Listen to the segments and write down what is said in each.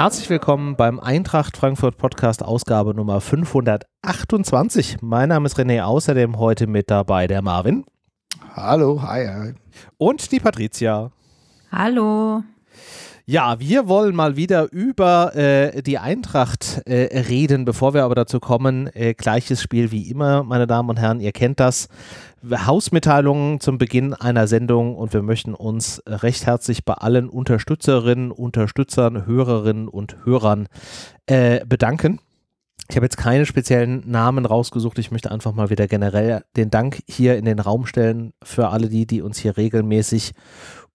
herzlich willkommen beim Eintracht Frankfurt Podcast Ausgabe Nummer 528. Mein Name ist René, außerdem heute mit dabei der Marvin. Hallo, hi, hi. Und die Patricia. Hallo. Ja, wir wollen mal wieder über äh, die Eintracht äh, reden. Bevor wir aber dazu kommen, äh, gleiches Spiel wie immer, meine Damen und Herren, ihr kennt das. Hausmitteilungen zum Beginn einer Sendung und wir möchten uns recht herzlich bei allen Unterstützerinnen, Unterstützern, Hörerinnen und Hörern äh, bedanken. Ich habe jetzt keine speziellen Namen rausgesucht. Ich möchte einfach mal wieder generell den Dank hier in den Raum stellen für alle die, die uns hier regelmäßig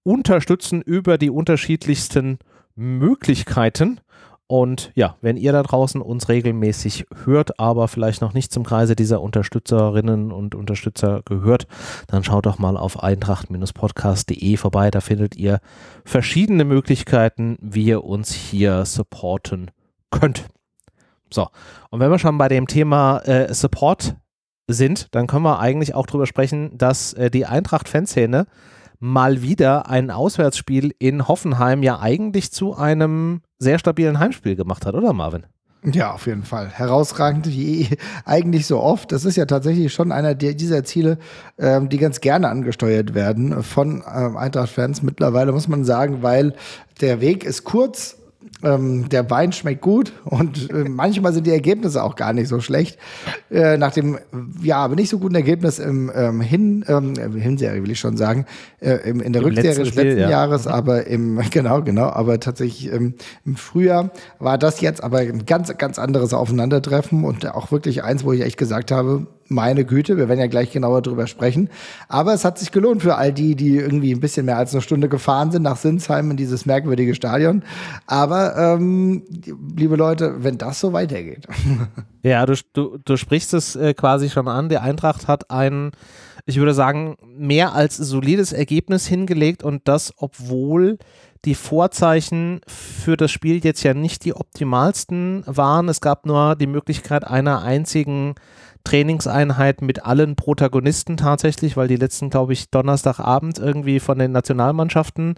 unterstützen über die unterschiedlichsten Möglichkeiten. Und ja, wenn ihr da draußen uns regelmäßig hört, aber vielleicht noch nicht zum Kreise dieser Unterstützerinnen und Unterstützer gehört, dann schaut doch mal auf eintracht-podcast.de vorbei. Da findet ihr verschiedene Möglichkeiten, wie ihr uns hier supporten könnt. So, und wenn wir schon bei dem Thema äh, Support sind, dann können wir eigentlich auch darüber sprechen, dass äh, die Eintracht-Fanszene mal wieder ein Auswärtsspiel in Hoffenheim ja eigentlich zu einem sehr stabilen Heimspiel gemacht hat, oder Marvin? Ja, auf jeden Fall. Herausragend wie eigentlich so oft. Das ist ja tatsächlich schon einer dieser Ziele, ähm, die ganz gerne angesteuert werden von ähm, Eintracht-Fans mittlerweile, muss man sagen, weil der Weg ist kurz, ähm, der Wein schmeckt gut und äh, manchmal sind die Ergebnisse auch gar nicht so schlecht. Äh, nach dem, ja, aber nicht so guten Ergebnis im ähm, Hin, ähm, Hinserie will ich schon sagen, äh, im, in der Im Rückserie des letzten ja. Jahres, aber im, genau, genau, aber tatsächlich ähm, im Frühjahr war das jetzt aber ein ganz, ganz anderes Aufeinandertreffen und auch wirklich eins, wo ich echt gesagt habe, meine Güte, wir werden ja gleich genauer drüber sprechen. Aber es hat sich gelohnt für all die, die irgendwie ein bisschen mehr als eine Stunde gefahren sind nach Sinsheim in dieses merkwürdige Stadion. Aber ähm, liebe Leute, wenn das so weitergeht. Ja, du, du, du sprichst es äh, quasi schon an. Die Eintracht hat ein, ich würde sagen, mehr als solides Ergebnis hingelegt und das, obwohl die Vorzeichen für das Spiel jetzt ja nicht die optimalsten waren. Es gab nur die Möglichkeit einer einzigen Trainingseinheit mit allen Protagonisten tatsächlich, weil die letzten, glaube ich, Donnerstagabend irgendwie von den Nationalmannschaften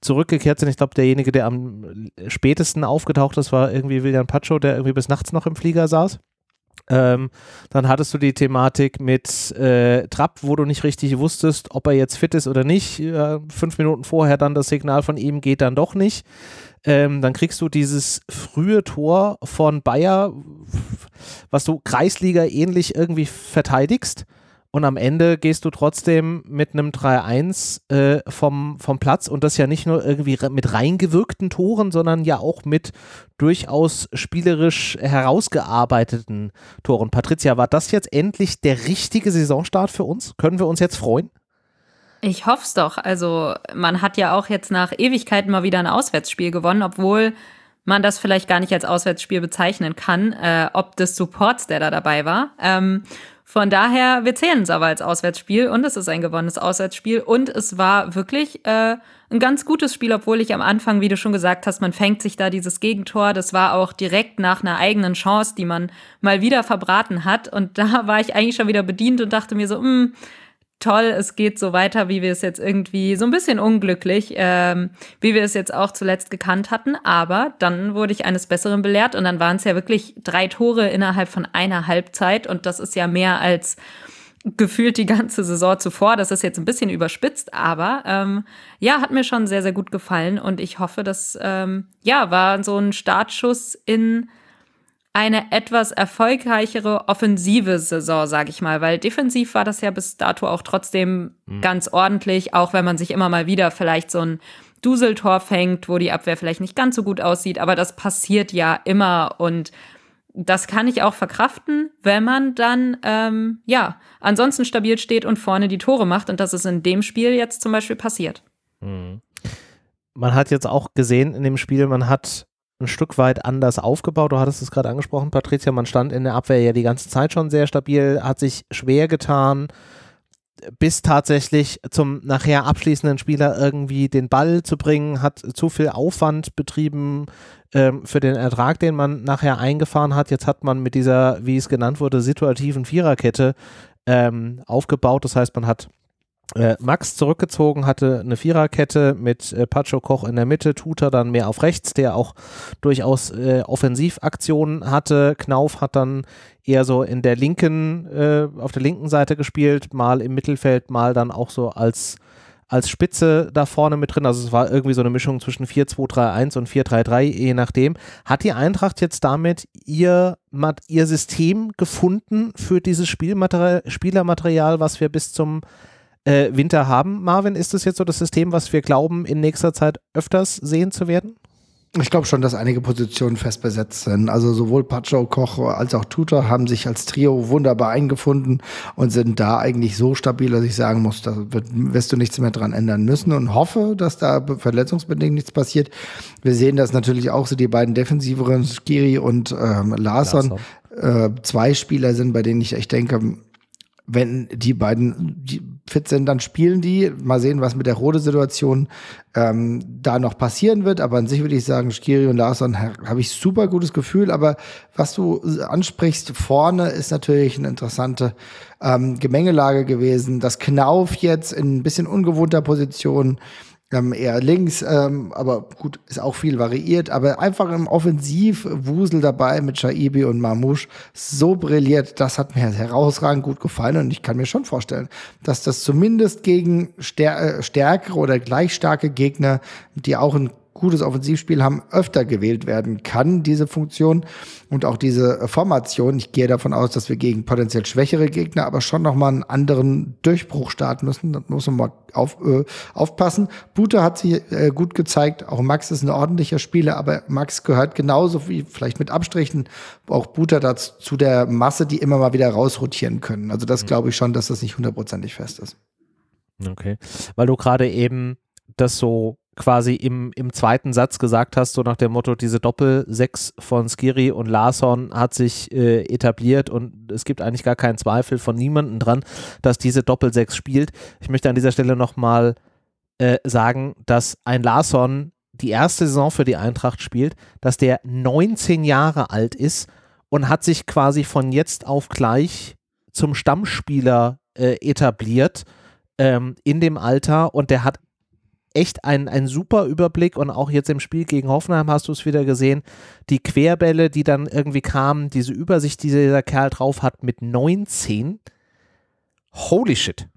zurückgekehrt sind. Ich glaube, derjenige, der am spätesten aufgetaucht ist, war irgendwie William Pacho, der irgendwie bis nachts noch im Flieger saß. Ähm, dann hattest du die Thematik mit äh, Trapp, wo du nicht richtig wusstest, ob er jetzt fit ist oder nicht. Äh, fünf Minuten vorher dann das Signal von ihm geht dann doch nicht. Ähm, dann kriegst du dieses frühe Tor von Bayer, was du Kreisliga ähnlich irgendwie verteidigst. Und am Ende gehst du trotzdem mit einem 3-1 äh, vom, vom Platz und das ja nicht nur irgendwie mit reingewirkten Toren, sondern ja auch mit durchaus spielerisch herausgearbeiteten Toren. Patricia, war das jetzt endlich der richtige Saisonstart für uns? Können wir uns jetzt freuen? Ich hoffe es doch. Also man hat ja auch jetzt nach Ewigkeiten mal wieder ein Auswärtsspiel gewonnen, obwohl man das vielleicht gar nicht als Auswärtsspiel bezeichnen kann, äh, ob des Supports, der da dabei war. Ähm, von daher, wir zählen es aber als Auswärtsspiel und es ist ein gewonnenes Auswärtsspiel und es war wirklich äh, ein ganz gutes Spiel, obwohl ich am Anfang, wie du schon gesagt hast, man fängt sich da dieses Gegentor. Das war auch direkt nach einer eigenen Chance, die man mal wieder verbraten hat und da war ich eigentlich schon wieder bedient und dachte mir so, mh, hm, toll, es geht so weiter, wie wir es jetzt irgendwie so ein bisschen unglücklich, ähm, wie wir es jetzt auch zuletzt gekannt hatten. Aber dann wurde ich eines Besseren belehrt und dann waren es ja wirklich drei Tore innerhalb von einer Halbzeit und das ist ja mehr als gefühlt die ganze Saison zuvor. Das ist jetzt ein bisschen überspitzt, aber ähm, ja, hat mir schon sehr, sehr gut gefallen und ich hoffe, dass ähm, ja, war so ein Startschuss in eine etwas erfolgreichere offensive Saison, sage ich mal, weil defensiv war das ja bis dato auch trotzdem mhm. ganz ordentlich, auch wenn man sich immer mal wieder vielleicht so ein Duseltor fängt, wo die Abwehr vielleicht nicht ganz so gut aussieht, aber das passiert ja immer und das kann ich auch verkraften, wenn man dann ähm, ja ansonsten stabil steht und vorne die Tore macht und das ist in dem Spiel jetzt zum Beispiel passiert. Mhm. Man hat jetzt auch gesehen in dem Spiel, man hat ein Stück weit anders aufgebaut. Du hattest es gerade angesprochen, Patricia. Man stand in der Abwehr ja die ganze Zeit schon sehr stabil, hat sich schwer getan, bis tatsächlich zum nachher abschließenden Spieler irgendwie den Ball zu bringen, hat zu viel Aufwand betrieben ähm, für den Ertrag, den man nachher eingefahren hat. Jetzt hat man mit dieser, wie es genannt wurde, situativen Viererkette ähm, aufgebaut. Das heißt, man hat äh, Max zurückgezogen, hatte eine Viererkette mit äh, Pacho Koch in der Mitte, Tuta dann mehr auf rechts, der auch durchaus äh, Offensivaktionen hatte. Knauf hat dann eher so in der linken, äh, auf der linken Seite gespielt, mal im Mittelfeld, mal dann auch so als als Spitze da vorne mit drin. Also es war irgendwie so eine Mischung zwischen 4-2-3-1 und 4-3-3, je nachdem. Hat die Eintracht jetzt damit ihr, ihr System gefunden für dieses Spielmaterial, Spielermaterial, was wir bis zum äh, Winter haben. Marvin, ist das jetzt so das System, was wir glauben, in nächster Zeit öfters sehen zu werden? Ich glaube schon, dass einige Positionen fest besetzt sind. Also sowohl Pacho, Koch als auch Tutor haben sich als Trio wunderbar eingefunden und sind da eigentlich so stabil, dass ich sagen muss, da wird, wirst du nichts mehr dran ändern müssen und hoffe, dass da verletzungsbedingt nichts passiert. Wir sehen das natürlich auch so die beiden defensiveren, Skiri und ähm, Larsson. Äh, zwei Spieler sind, bei denen ich echt denke, wenn die beiden fit sind, dann spielen die. Mal sehen, was mit der Rode-Situation ähm, da noch passieren wird. Aber an sich würde ich sagen, Skiri und Larsson habe ich super gutes Gefühl. Aber was du ansprichst vorne, ist natürlich eine interessante ähm, Gemengelage gewesen. Das Knauf jetzt in ein bisschen ungewohnter Position ähm, eher links, ähm, aber gut, ist auch viel variiert, aber einfach im Offensivwusel dabei mit Shaibi und Mamouche. So brilliert, das hat mir herausragend gut gefallen und ich kann mir schon vorstellen, dass das zumindest gegen stär äh, stärkere oder gleich starke Gegner, die auch ein gutes Offensivspiel haben, öfter gewählt werden kann, diese Funktion und auch diese Formation. Ich gehe davon aus, dass wir gegen potenziell schwächere Gegner aber schon nochmal einen anderen Durchbruch starten müssen. Da muss man mal auf, äh, aufpassen. Bute hat sich äh, gut gezeigt. Auch Max ist ein ordentlicher Spieler, aber Max gehört genauso wie vielleicht mit Abstrichen auch Bute dazu zu der Masse, die immer mal wieder rausrotieren können. Also das mhm. glaube ich schon, dass das nicht hundertprozentig fest ist. Okay, weil du gerade eben das so quasi im, im zweiten Satz gesagt hast, so nach dem Motto, diese Doppel-Sechs von Skiri und Larson hat sich äh, etabliert und es gibt eigentlich gar keinen Zweifel von niemandem dran, dass diese Doppel-Sechs spielt. Ich möchte an dieser Stelle nochmal äh, sagen, dass ein Larson die erste Saison für die Eintracht spielt, dass der 19 Jahre alt ist und hat sich quasi von jetzt auf gleich zum Stammspieler äh, etabliert ähm, in dem Alter und der hat echt ein, ein super Überblick und auch jetzt im Spiel gegen Hoffenheim hast du es wieder gesehen. Die Querbälle, die dann irgendwie kamen, diese Übersicht, die dieser Kerl drauf hat mit 19. Holy shit.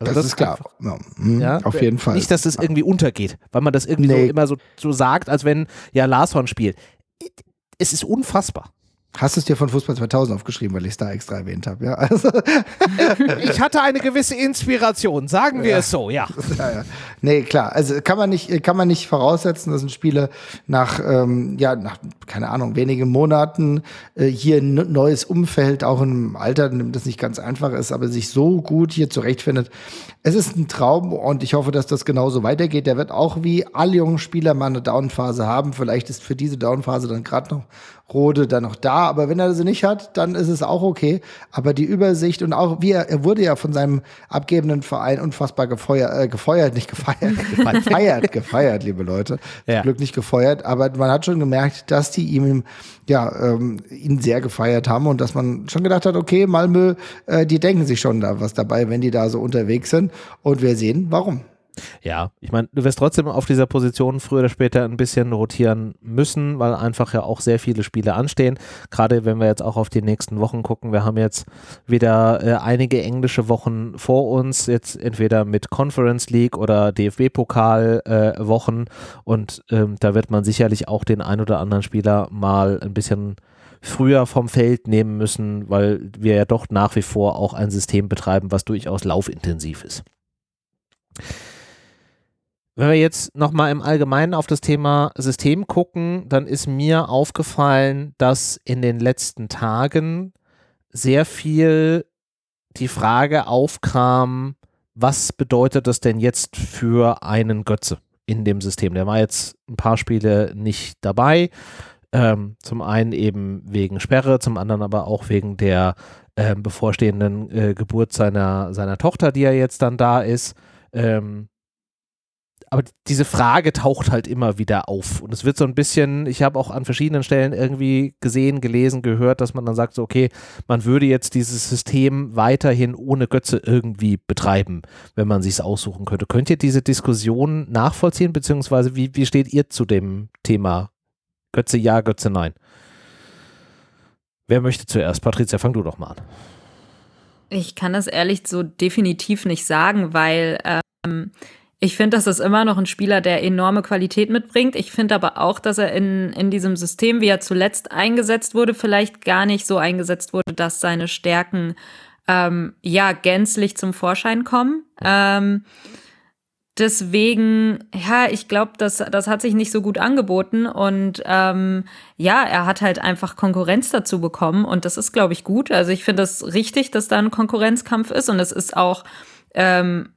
Also das, das, ist klar. Ja, mhm, ja, auf jeden Fall. Nicht, dass das irgendwie untergeht, weil man das irgendwie nee. so immer so, so sagt, als wenn ja Larson spielt. Es ist unfassbar. Hast du es dir von Fußball 2000 aufgeschrieben, weil ich es da extra erwähnt habe, ja? Also ich hatte eine gewisse Inspiration, sagen wir ja. es so, ja. ja, ja. Nee, klar, also kann man nicht, kann man nicht voraussetzen, dass ein Spieler nach, ähm, ja, nach, keine Ahnung, wenigen Monaten äh, hier ein neues Umfeld, auch im Alter, das nicht ganz einfach ist, aber sich so gut hier zurechtfindet. Es ist ein Traum und ich hoffe, dass das genauso weitergeht. Der wird auch wie alle jungen Spieler mal eine Downphase haben. Vielleicht ist für diese Downphase dann gerade noch Rode dann noch da. Aber wenn er sie nicht hat, dann ist es auch okay. Aber die Übersicht und auch wie er, er wurde ja von seinem abgebenden Verein unfassbar gefeuert, äh, gefeuert, nicht gefeiert, gefeiert, gefeiert, liebe Leute. Ja. Zum Glück nicht gefeuert. Aber man hat schon gemerkt, dass die ihm ja, ähm, ihn sehr gefeiert haben und dass man schon gedacht hat, okay, Malmö, äh, die denken sich schon da was dabei, wenn die da so unterwegs sind. Und wir sehen, warum. Ja, ich meine, du wirst trotzdem auf dieser Position früher oder später ein bisschen rotieren müssen, weil einfach ja auch sehr viele Spiele anstehen. Gerade wenn wir jetzt auch auf die nächsten Wochen gucken. Wir haben jetzt wieder äh, einige englische Wochen vor uns, jetzt entweder mit Conference League oder DFB-Pokal äh, und ähm, da wird man sicherlich auch den ein oder anderen Spieler mal ein bisschen früher vom Feld nehmen müssen, weil wir ja doch nach wie vor auch ein System betreiben, was durchaus laufintensiv ist. Wenn wir jetzt nochmal im Allgemeinen auf das Thema System gucken, dann ist mir aufgefallen, dass in den letzten Tagen sehr viel die Frage aufkam, was bedeutet das denn jetzt für einen Götze in dem System? Der war jetzt ein paar Spiele nicht dabei. Ähm, zum einen eben wegen Sperre, zum anderen aber auch wegen der äh, bevorstehenden äh, Geburt seiner, seiner Tochter, die ja jetzt dann da ist. Ähm, aber diese Frage taucht halt immer wieder auf. Und es wird so ein bisschen, ich habe auch an verschiedenen Stellen irgendwie gesehen, gelesen, gehört, dass man dann sagt, so, okay, man würde jetzt dieses System weiterhin ohne Götze irgendwie betreiben, wenn man sich es aussuchen könnte. Könnt ihr diese Diskussion nachvollziehen, beziehungsweise wie, wie steht ihr zu dem Thema Götze ja, Götze nein? Wer möchte zuerst? Patricia, fang du doch mal an. Ich kann das ehrlich so definitiv nicht sagen, weil ähm, ich finde, das ist immer noch ein Spieler, der enorme Qualität mitbringt. Ich finde aber auch, dass er in, in diesem System, wie er zuletzt eingesetzt wurde, vielleicht gar nicht so eingesetzt wurde, dass seine Stärken ähm, ja gänzlich zum Vorschein kommen. Ähm, deswegen, ja, ich glaube, das, das hat sich nicht so gut angeboten. Und ähm, ja, er hat halt einfach Konkurrenz dazu bekommen. Und das ist, glaube ich, gut. Also ich finde es das richtig, dass da ein Konkurrenzkampf ist. Und es ist auch ähm,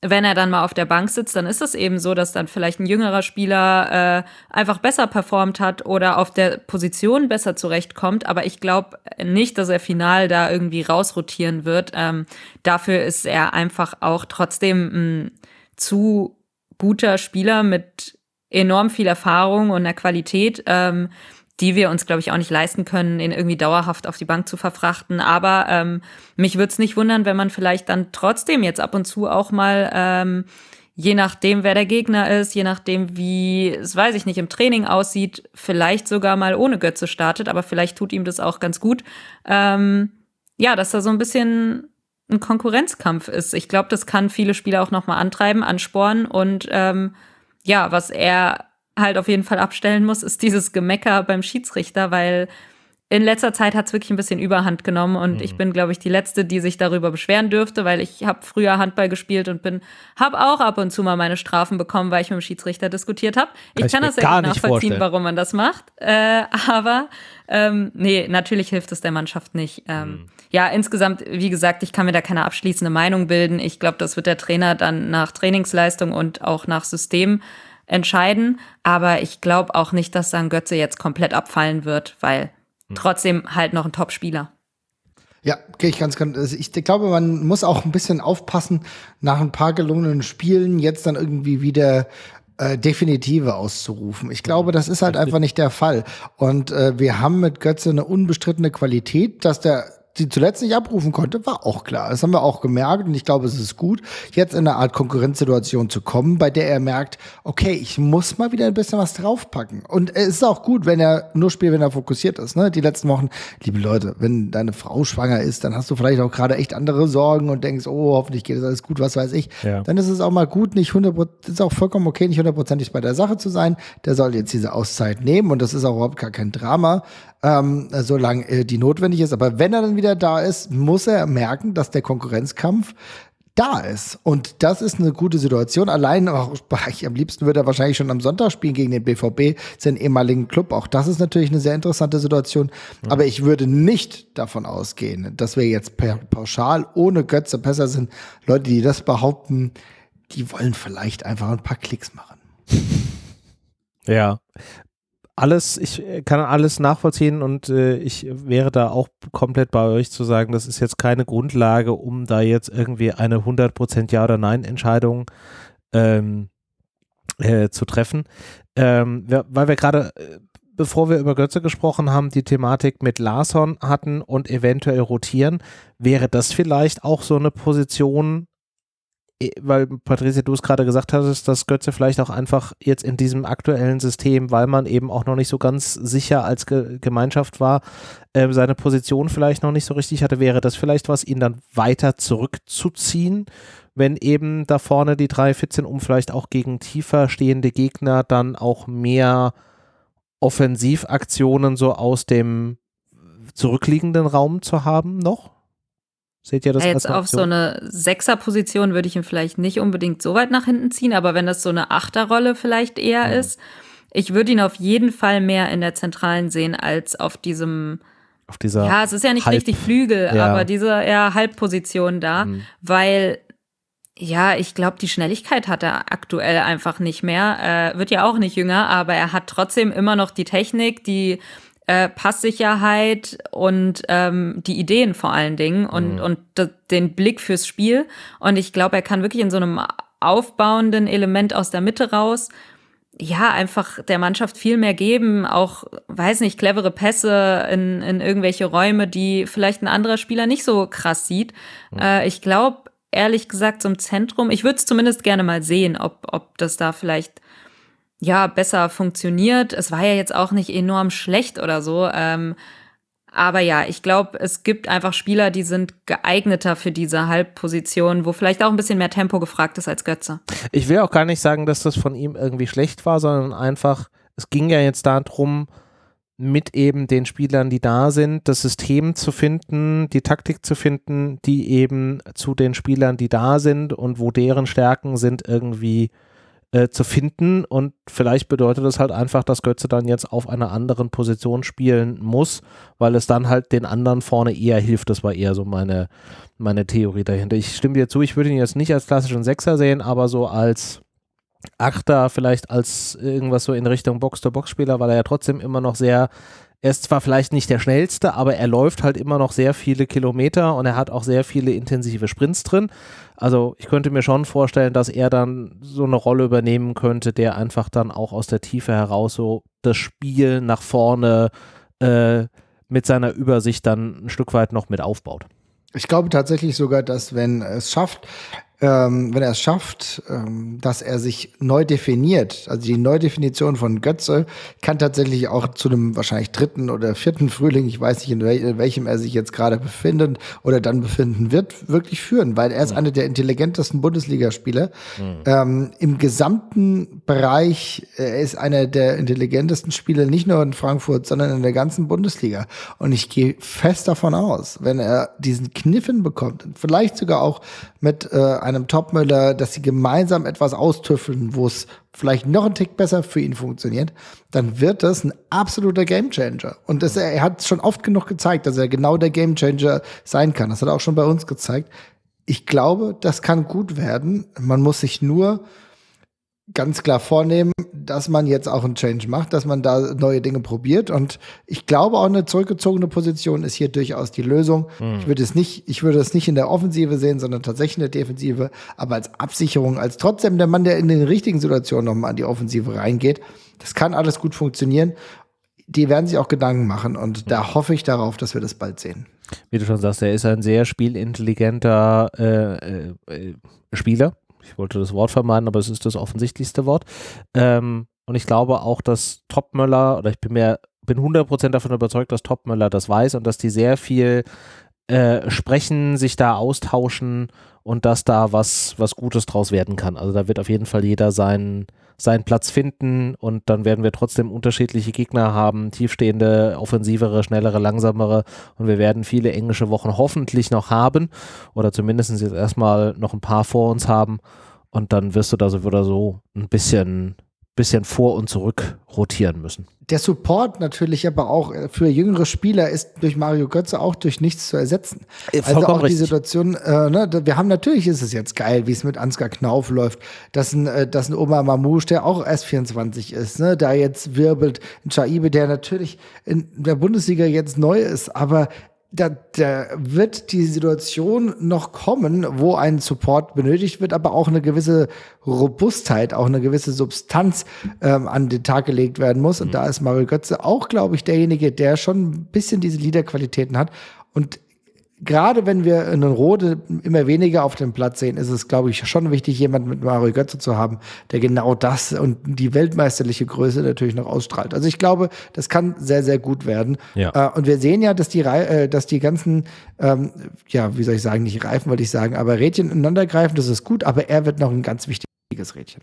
wenn er dann mal auf der Bank sitzt, dann ist es eben so, dass dann vielleicht ein jüngerer Spieler äh, einfach besser performt hat oder auf der Position besser zurechtkommt. Aber ich glaube nicht, dass er final da irgendwie rausrotieren wird. Ähm, dafür ist er einfach auch trotzdem ein zu guter Spieler mit enorm viel Erfahrung und einer Qualität. Ähm, die wir uns, glaube ich, auch nicht leisten können, ihn irgendwie dauerhaft auf die Bank zu verfrachten. Aber ähm, mich würde es nicht wundern, wenn man vielleicht dann trotzdem jetzt ab und zu auch mal, ähm, je nachdem, wer der Gegner ist, je nachdem, wie, es weiß ich nicht, im Training aussieht, vielleicht sogar mal ohne Götze startet, aber vielleicht tut ihm das auch ganz gut. Ähm, ja, dass da so ein bisschen ein Konkurrenzkampf ist. Ich glaube, das kann viele Spieler auch nochmal antreiben, anspornen und ähm, ja, was er halt auf jeden Fall abstellen muss, ist dieses Gemecker beim Schiedsrichter, weil in letzter Zeit hat es wirklich ein bisschen Überhand genommen und mhm. ich bin, glaube ich, die Letzte, die sich darüber beschweren dürfte, weil ich habe früher Handball gespielt und bin, habe auch ab und zu mal meine Strafen bekommen, weil ich mit dem Schiedsrichter diskutiert habe. Ich kann, kann das sehr gut nachvollziehen, vorstellen. warum man das macht, äh, aber ähm, nee, natürlich hilft es der Mannschaft nicht. Ähm, mhm. Ja, insgesamt, wie gesagt, ich kann mir da keine abschließende Meinung bilden. Ich glaube, das wird der Trainer dann nach Trainingsleistung und auch nach System entscheiden. Aber ich glaube auch nicht, dass dann Götze jetzt komplett abfallen wird, weil hm. trotzdem halt noch ein Top-Spieler. Ja, okay, ich ganz, ganz, also ich glaube, man muss auch ein bisschen aufpassen, nach ein paar gelungenen Spielen jetzt dann irgendwie wieder äh, definitive auszurufen. Ich glaube, das ist halt einfach nicht der Fall. Und äh, wir haben mit Götze eine unbestrittene Qualität, dass der sie zuletzt nicht abrufen konnte, war auch klar. Das haben wir auch gemerkt und ich glaube, es ist gut, jetzt in eine Art Konkurrenzsituation zu kommen, bei der er merkt, okay, ich muss mal wieder ein bisschen was draufpacken. Und es ist auch gut, wenn er nur spielt, wenn er fokussiert ist. Ne? Die letzten Wochen, liebe Leute, wenn deine Frau schwanger ist, dann hast du vielleicht auch gerade echt andere Sorgen und denkst, oh, hoffentlich geht es alles gut, was weiß ich. Ja. Dann ist es auch mal gut, nicht 100 ist auch vollkommen okay, nicht hundertprozentig bei der Sache zu sein. Der soll jetzt diese Auszeit nehmen und das ist auch überhaupt gar kein Drama ähm, solange äh, die notwendig ist. Aber wenn er dann wieder da ist, muss er merken, dass der Konkurrenzkampf da ist. Und das ist eine gute Situation. Allein, auch, am liebsten würde er wahrscheinlich schon am Sonntag spielen gegen den BVB, seinen ehemaligen Club. Auch das ist natürlich eine sehr interessante Situation. Mhm. Aber ich würde nicht davon ausgehen, dass wir jetzt pauschal ohne Götze besser sind. Leute, die das behaupten, die wollen vielleicht einfach ein paar Klicks machen. Ja, alles, ich kann alles nachvollziehen und äh, ich wäre da auch komplett bei euch zu sagen, das ist jetzt keine Grundlage, um da jetzt irgendwie eine 100% Ja oder Nein Entscheidung ähm, äh, zu treffen. Ähm, weil wir gerade, äh, bevor wir über Götze gesprochen haben, die Thematik mit Larson hatten und eventuell rotieren, wäre das vielleicht auch so eine Position, weil Patricia, du es gerade gesagt hast, dass Götze vielleicht auch einfach jetzt in diesem aktuellen System, weil man eben auch noch nicht so ganz sicher als Ge Gemeinschaft war, äh, seine Position vielleicht noch nicht so richtig hatte, wäre das vielleicht was, ihn dann weiter zurückzuziehen, wenn eben da vorne die drei fit sind, um vielleicht auch gegen tiefer stehende Gegner dann auch mehr Offensivaktionen so aus dem zurückliegenden Raum zu haben noch? Seht ihr das ja, Jetzt auf so eine Sechserposition würde ich ihn vielleicht nicht unbedingt so weit nach hinten ziehen, aber wenn das so eine Achterrolle vielleicht eher mhm. ist, ich würde ihn auf jeden Fall mehr in der Zentralen sehen als auf diesem auf dieser Ja, es ist ja nicht Halb, richtig Flügel, ja. aber diese eher Halbposition da, mhm. weil ja, ich glaube, die Schnelligkeit hat er aktuell einfach nicht mehr. Äh, wird ja auch nicht jünger, aber er hat trotzdem immer noch die Technik, die äh, Passsicherheit und ähm, die Ideen vor allen Dingen und, mhm. und den Blick fürs Spiel. Und ich glaube, er kann wirklich in so einem aufbauenden Element aus der Mitte raus ja, einfach der Mannschaft viel mehr geben, auch, weiß nicht, clevere Pässe in, in irgendwelche Räume, die vielleicht ein anderer Spieler nicht so krass sieht. Mhm. Äh, ich glaube, ehrlich gesagt, zum Zentrum, ich würde es zumindest gerne mal sehen, ob, ob das da vielleicht ja besser funktioniert. Es war ja jetzt auch nicht enorm schlecht oder so. Ähm, aber ja, ich glaube, es gibt einfach Spieler, die sind geeigneter für diese Halbposition, wo vielleicht auch ein bisschen mehr Tempo gefragt ist als Götze. Ich will auch gar nicht sagen, dass das von ihm irgendwie schlecht war, sondern einfach, es ging ja jetzt darum, mit eben den Spielern, die da sind, das System zu finden, die Taktik zu finden, die eben zu den Spielern, die da sind und wo deren Stärken sind, irgendwie äh, zu finden. Und vielleicht bedeutet das halt einfach, dass Götze dann jetzt auf einer anderen Position spielen muss, weil es dann halt den anderen vorne eher hilft. Das war eher so meine, meine Theorie dahinter. Ich stimme dir zu, ich würde ihn jetzt nicht als klassischen Sechser sehen, aber so als Achter, vielleicht als irgendwas so in Richtung Box-to-Box-Spieler, weil er ja trotzdem immer noch sehr er ist zwar vielleicht nicht der schnellste, aber er läuft halt immer noch sehr viele Kilometer und er hat auch sehr viele intensive Sprints drin. Also ich könnte mir schon vorstellen, dass er dann so eine Rolle übernehmen könnte, der einfach dann auch aus der Tiefe heraus so das Spiel nach vorne äh, mit seiner Übersicht dann ein Stück weit noch mit aufbaut. Ich glaube tatsächlich sogar, dass wenn es schafft, ähm, wenn er es schafft, ähm, dass er sich neu definiert, also die Neudefinition von Götze kann tatsächlich auch zu einem wahrscheinlich dritten oder vierten Frühling, ich weiß nicht, in, wel in welchem er sich jetzt gerade befindet oder dann befinden wird, wirklich führen, weil er ist mhm. einer der intelligentesten Bundesligaspieler mhm. ähm, im gesamten Bereich. Er ist einer der intelligentesten Spieler, nicht nur in Frankfurt, sondern in der ganzen Bundesliga. Und ich gehe fest davon aus, wenn er diesen Kniffen bekommt, vielleicht sogar auch mit äh, einem Topmüller, dass sie gemeinsam etwas austüffeln, wo es vielleicht noch ein Tick besser für ihn funktioniert, dann wird das ein absoluter Gamechanger. Und das, er hat schon oft genug gezeigt, dass er genau der Gamechanger sein kann. Das hat er auch schon bei uns gezeigt. Ich glaube, das kann gut werden. Man muss sich nur ganz klar vornehmen, dass man jetzt auch einen Change macht, dass man da neue Dinge probiert. Und ich glaube, auch eine zurückgezogene Position ist hier durchaus die Lösung. Mhm. Ich würde es nicht, ich würde es nicht in der Offensive sehen, sondern tatsächlich in der Defensive, aber als Absicherung, als trotzdem der Mann, der in den richtigen Situationen nochmal an die Offensive reingeht. Das kann alles gut funktionieren. Die werden sich auch Gedanken machen und mhm. da hoffe ich darauf, dass wir das bald sehen. Wie du schon sagst, er ist ein sehr spielintelligenter äh, äh, Spieler ich wollte das Wort vermeiden, aber es ist das offensichtlichste Wort. Ähm, und ich glaube auch, dass Topmöller, oder ich bin mir, bin 100% davon überzeugt, dass Topmöller das weiß und dass die sehr viel äh, sprechen, sich da austauschen und dass da was, was Gutes draus werden kann. Also da wird auf jeden Fall jeder seinen, seinen Platz finden und dann werden wir trotzdem unterschiedliche Gegner haben, tiefstehende, offensivere, schnellere, langsamere. Und wir werden viele englische Wochen hoffentlich noch haben oder zumindest jetzt erstmal noch ein paar vor uns haben. Und dann wirst du da so oder so ein bisschen bisschen vor und zurück rotieren müssen. Der Support natürlich aber auch äh, für jüngere Spieler ist durch Mario Götze auch durch nichts zu ersetzen. Äh, also auch richtig. die Situation, äh, ne, wir haben natürlich ist es jetzt geil, wie es mit Ansgar Knauf läuft, dass ein, äh, dass ein Oma Mamouche, der auch erst 24 ist, ne, da jetzt wirbelt, ein Chaibe, der natürlich in der Bundesliga jetzt neu ist, aber da, da wird die Situation noch kommen, wo ein Support benötigt wird, aber auch eine gewisse Robustheit, auch eine gewisse Substanz ähm, an den Tag gelegt werden muss. Und mhm. da ist Mario Götze auch, glaube ich, derjenige, der schon ein bisschen diese Leaderqualitäten hat. Und gerade wenn wir in Rode immer weniger auf dem Platz sehen, ist es, glaube ich, schon wichtig, jemanden mit Mario Götze zu haben, der genau das und die weltmeisterliche Größe natürlich noch ausstrahlt. Also ich glaube, das kann sehr, sehr gut werden. Ja. Äh, und wir sehen ja, dass die, äh, dass die ganzen, ähm, ja, wie soll ich sagen, nicht Reifen, wollte ich sagen, aber Rädchen ineinander greifen, das ist gut, aber er wird noch ein ganz wichtiges Rädchen.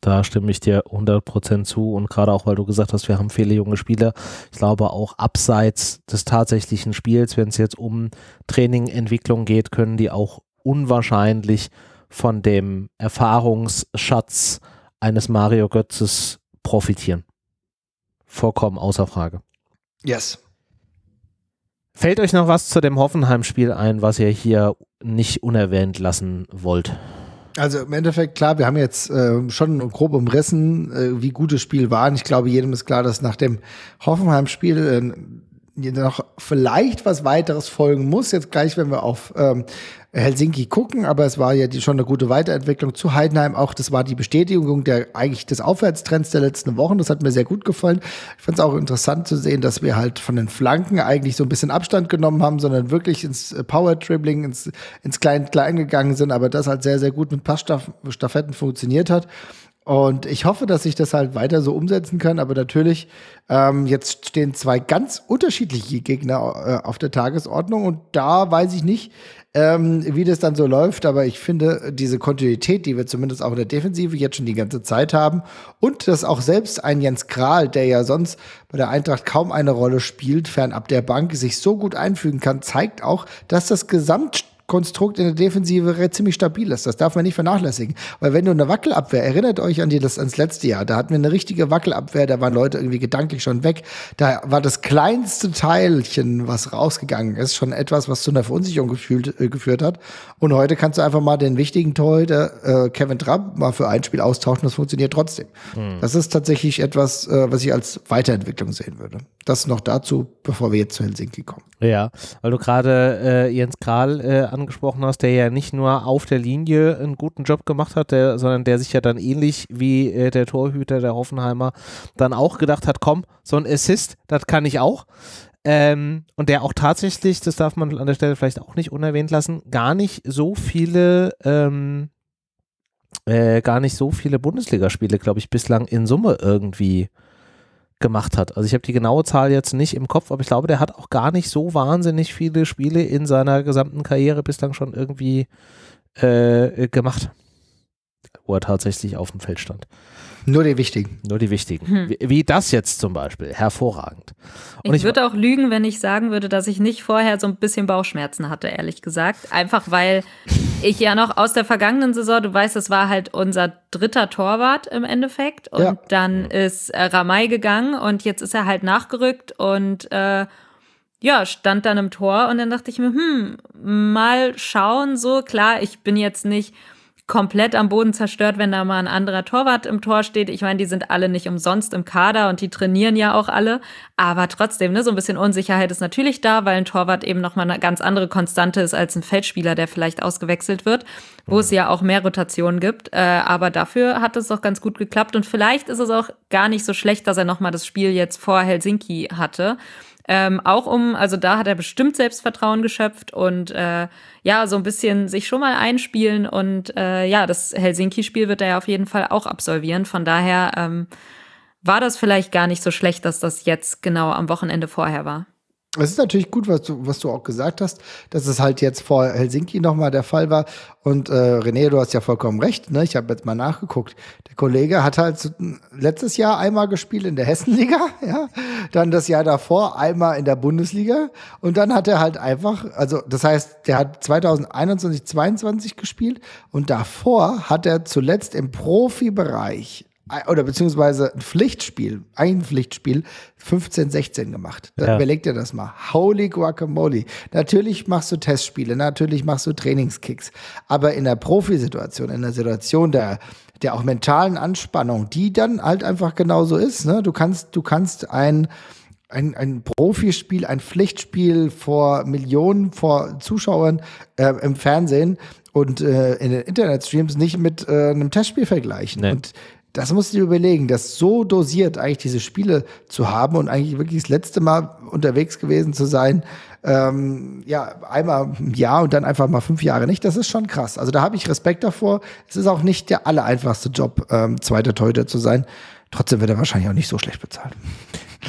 Da stimme ich dir 100% zu und gerade auch, weil du gesagt hast, wir haben viele junge Spieler. Ich glaube auch abseits des tatsächlichen Spiels, wenn es jetzt um Training, Entwicklung geht, können die auch unwahrscheinlich von dem Erfahrungsschatz eines Mario Götzes profitieren. Vollkommen außer Frage. Yes. Fällt euch noch was zu dem Hoffenheim-Spiel ein, was ihr hier nicht unerwähnt lassen wollt? Also im Endeffekt, klar, wir haben jetzt äh, schon grob umrissen, äh, wie gut das Spiel war. Und ich glaube, jedem ist klar, dass nach dem Hoffenheim-Spiel, äh, noch vielleicht was weiteres folgen muss. Jetzt gleich, wenn wir auf ähm, Helsinki gucken, aber es war ja die, schon eine gute Weiterentwicklung zu Heidenheim. Auch das war die Bestätigung der eigentlich des Aufwärtstrends der letzten Wochen. Das hat mir sehr gut gefallen. Ich fand es auch interessant zu sehen, dass wir halt von den Flanken eigentlich so ein bisschen Abstand genommen haben, sondern wirklich ins Power Dribbling, ins, ins Klein-Klein gegangen sind, aber das halt sehr, sehr gut mit Passstaffetten funktioniert hat. Und ich hoffe, dass ich das halt weiter so umsetzen kann. Aber natürlich, ähm, jetzt stehen zwei ganz unterschiedliche Gegner äh, auf der Tagesordnung. Und da weiß ich nicht, ähm, wie das dann so läuft. Aber ich finde, diese Kontinuität, die wir zumindest auch in der Defensive jetzt schon die ganze Zeit haben und dass auch selbst ein Jens Kral, der ja sonst bei der Eintracht kaum eine Rolle spielt, fernab der Bank, sich so gut einfügen kann, zeigt auch, dass das Gesamt Konstrukt in der Defensive ziemlich stabil ist. Das darf man nicht vernachlässigen. Weil wenn du eine Wackelabwehr, erinnert euch an die, das, ans letzte Jahr, da hatten wir eine richtige Wackelabwehr, da waren Leute irgendwie gedanklich schon weg. Da war das kleinste Teilchen, was rausgegangen ist, schon etwas, was zu einer Verunsicherung gefühlt, äh, geführt hat. Und heute kannst du einfach mal den wichtigen Torhüter äh, Kevin Trapp mal für ein Spiel austauschen, das funktioniert trotzdem. Hm. Das ist tatsächlich etwas, äh, was ich als Weiterentwicklung sehen würde. Das noch dazu, bevor wir jetzt zu Helsinki kommen. Ja, weil du gerade äh, Jens Kral äh, angesprochen hast, der ja nicht nur auf der Linie einen guten Job gemacht hat, der, sondern der sich ja dann ähnlich wie äh, der Torhüter der Hoffenheimer dann auch gedacht hat, komm, so ein Assist, das kann ich auch. Ähm, und der auch tatsächlich, das darf man an der Stelle vielleicht auch nicht unerwähnt lassen, gar nicht so viele ähm, äh, gar nicht so viele Bundesligaspiele, glaube ich, bislang in Summe irgendwie gemacht hat. Also ich habe die genaue Zahl jetzt nicht im Kopf, aber ich glaube, der hat auch gar nicht so wahnsinnig viele Spiele in seiner gesamten Karriere bislang schon irgendwie äh, gemacht, wo er tatsächlich auf dem Feld stand. Nur die wichtigen. Nur die wichtigen. Hm. Wie, wie, das jetzt zum Beispiel. Hervorragend. Und ich, ich würde auch lügen, wenn ich sagen würde, dass ich nicht vorher so ein bisschen Bauchschmerzen hatte, ehrlich gesagt. Einfach weil ich ja noch aus der vergangenen Saison, du weißt, es war halt unser dritter Torwart im Endeffekt. Und ja. dann ist äh, Ramay gegangen und jetzt ist er halt nachgerückt und äh, ja, stand dann im Tor und dann dachte ich mir, hm, mal schauen, so klar, ich bin jetzt nicht komplett am Boden zerstört, wenn da mal ein anderer Torwart im Tor steht. Ich meine, die sind alle nicht umsonst im Kader und die trainieren ja auch alle. Aber trotzdem, ne, so ein bisschen Unsicherheit ist natürlich da, weil ein Torwart eben nochmal eine ganz andere Konstante ist als ein Feldspieler, der vielleicht ausgewechselt wird, wo mhm. es ja auch mehr Rotationen gibt. Äh, aber dafür hat es doch ganz gut geklappt und vielleicht ist es auch gar nicht so schlecht, dass er nochmal das Spiel jetzt vor Helsinki hatte. Ähm, auch um, also da hat er bestimmt Selbstvertrauen geschöpft und äh, ja, so ein bisschen sich schon mal einspielen und äh, ja, das Helsinki-Spiel wird er ja auf jeden Fall auch absolvieren. Von daher ähm, war das vielleicht gar nicht so schlecht, dass das jetzt genau am Wochenende vorher war. Es ist natürlich gut, was du, was du auch gesagt hast, dass es halt jetzt vor Helsinki nochmal der Fall war. Und äh, René, du hast ja vollkommen recht. Ne? Ich habe jetzt mal nachgeguckt. Der Kollege hat halt letztes Jahr einmal gespielt in der Hessenliga, ja, dann das Jahr davor einmal in der Bundesliga und dann hat er halt einfach, also das heißt, der hat 2021, 22 gespielt und davor hat er zuletzt im Profibereich oder beziehungsweise ein Pflichtspiel, ein Pflichtspiel, 15, 16 gemacht. Ja. Überleg dir das mal. Holy guacamole. Natürlich machst du Testspiele, natürlich machst du Trainingskicks, aber in der Profisituation, in der Situation der, der auch mentalen Anspannung, die dann halt einfach genauso ist, ne? Du kannst, du kannst ein, ein, ein Profispiel, ein Pflichtspiel vor Millionen, vor Zuschauern äh, im Fernsehen und äh, in den Internetstreams nicht mit äh, einem Testspiel vergleichen. Nee. Und das musst du dir überlegen, das so dosiert eigentlich diese Spiele zu haben und eigentlich wirklich das letzte Mal unterwegs gewesen zu sein, ähm, ja, einmal im Jahr und dann einfach mal fünf Jahre nicht, das ist schon krass. Also da habe ich Respekt davor. Es ist auch nicht der allereinfachste Job, ähm, zweiter Torhüter zu sein. Trotzdem wird er wahrscheinlich auch nicht so schlecht bezahlt.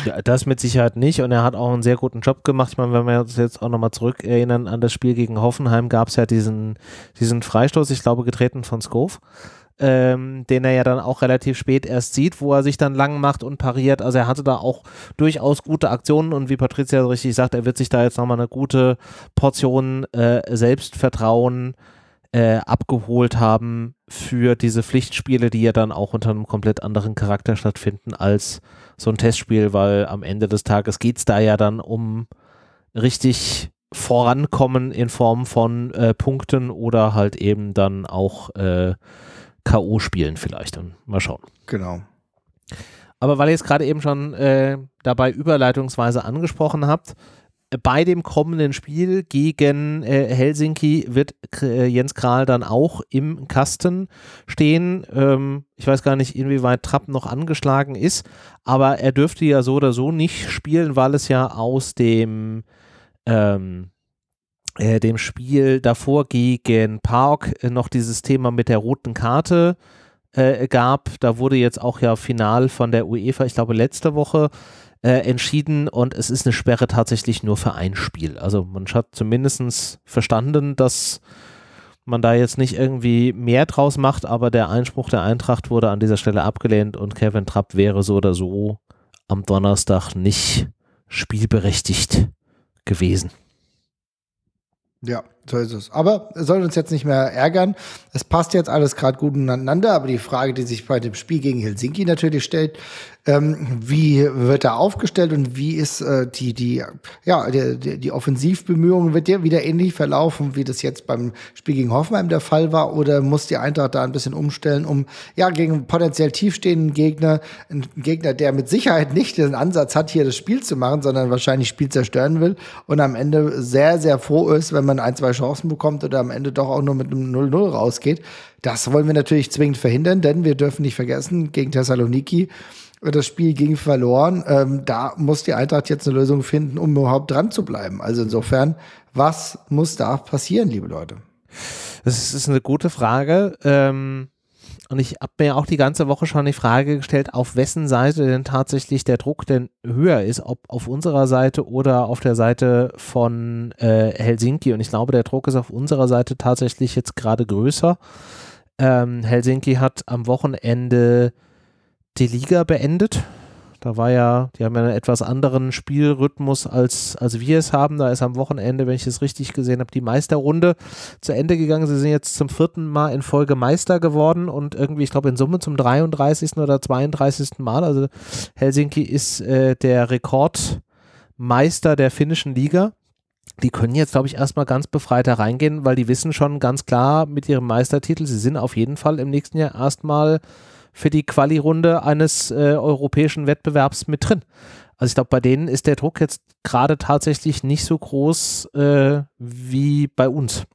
Ja, das mit Sicherheit nicht und er hat auch einen sehr guten Job gemacht. Ich meine, wenn wir uns jetzt auch nochmal zurückerinnern an das Spiel gegen Hoffenheim, gab es ja diesen, diesen Freistoß, ich glaube, getreten von Skov ähm, den er ja dann auch relativ spät erst sieht, wo er sich dann lang macht und pariert. Also er hatte da auch durchaus gute Aktionen und wie Patricia richtig sagt, er wird sich da jetzt nochmal eine gute Portion äh, Selbstvertrauen äh, abgeholt haben für diese Pflichtspiele, die ja dann auch unter einem komplett anderen Charakter stattfinden als so ein Testspiel, weil am Ende des Tages geht es da ja dann um richtig vorankommen in Form von äh, Punkten oder halt eben dann auch äh, K.O. spielen vielleicht. Und mal schauen. Genau. Aber weil ihr es gerade eben schon äh, dabei überleitungsweise angesprochen habt, bei dem kommenden Spiel gegen äh, Helsinki wird äh, Jens Kral dann auch im Kasten stehen. Ähm, ich weiß gar nicht, inwieweit Trapp noch angeschlagen ist, aber er dürfte ja so oder so nicht spielen, weil es ja aus dem ähm, äh, dem Spiel davor gegen Park noch dieses Thema mit der roten Karte äh, gab. Da wurde jetzt auch ja final von der UEFA, ich glaube letzte Woche, äh, entschieden und es ist eine Sperre tatsächlich nur für ein Spiel. Also man hat zumindest verstanden, dass man da jetzt nicht irgendwie mehr draus macht, aber der Einspruch der Eintracht wurde an dieser Stelle abgelehnt und Kevin Trapp wäre so oder so am Donnerstag nicht spielberechtigt gewesen. Ja, so ist es. Aber es soll uns jetzt nicht mehr ärgern. Es passt jetzt alles gerade gut ineinander, aber die Frage, die sich bei dem Spiel gegen Helsinki natürlich stellt, ähm, wie wird er aufgestellt und wie ist äh, die, die, ja, die, die Offensivbemühungen, wird der wieder ähnlich verlaufen, wie das jetzt beim Spiel gegen Hoffenheim der Fall war? Oder muss die Eintracht da ein bisschen umstellen, um ja gegen potenziell tiefstehenden Gegner, einen Gegner, der mit Sicherheit nicht den Ansatz hat, hier das Spiel zu machen, sondern wahrscheinlich Spiel zerstören will und am Ende sehr, sehr froh ist, wenn man ein, zwei Chancen bekommt oder am Ende doch auch nur mit einem 0-0 rausgeht. Das wollen wir natürlich zwingend verhindern, denn wir dürfen nicht vergessen, gegen Thessaloniki das Spiel ging verloren. Ähm, da muss die Eintracht jetzt eine Lösung finden, um überhaupt dran zu bleiben. Also insofern, was muss da passieren, liebe Leute? Das ist eine gute Frage. Ähm, und ich habe mir auch die ganze Woche schon die Frage gestellt, auf wessen Seite denn tatsächlich der Druck denn höher ist, ob auf unserer Seite oder auf der Seite von äh, Helsinki. Und ich glaube, der Druck ist auf unserer Seite tatsächlich jetzt gerade größer. Ähm, Helsinki hat am Wochenende die Liga beendet. Da war ja, die haben ja einen etwas anderen Spielrhythmus als, als wir es haben. Da ist am Wochenende, wenn ich es richtig gesehen habe, die Meisterrunde zu Ende gegangen. Sie sind jetzt zum vierten Mal in Folge Meister geworden und irgendwie, ich glaube, in Summe zum 33. oder 32. Mal. Also Helsinki ist äh, der Rekordmeister der finnischen Liga. Die können jetzt, glaube ich, erstmal ganz befreit reingehen, weil die wissen schon ganz klar mit ihrem Meistertitel, sie sind auf jeden Fall im nächsten Jahr erstmal für die Quali-Runde eines äh, europäischen Wettbewerbs mit drin. Also ich glaube, bei denen ist der Druck jetzt gerade tatsächlich nicht so groß äh, wie bei uns.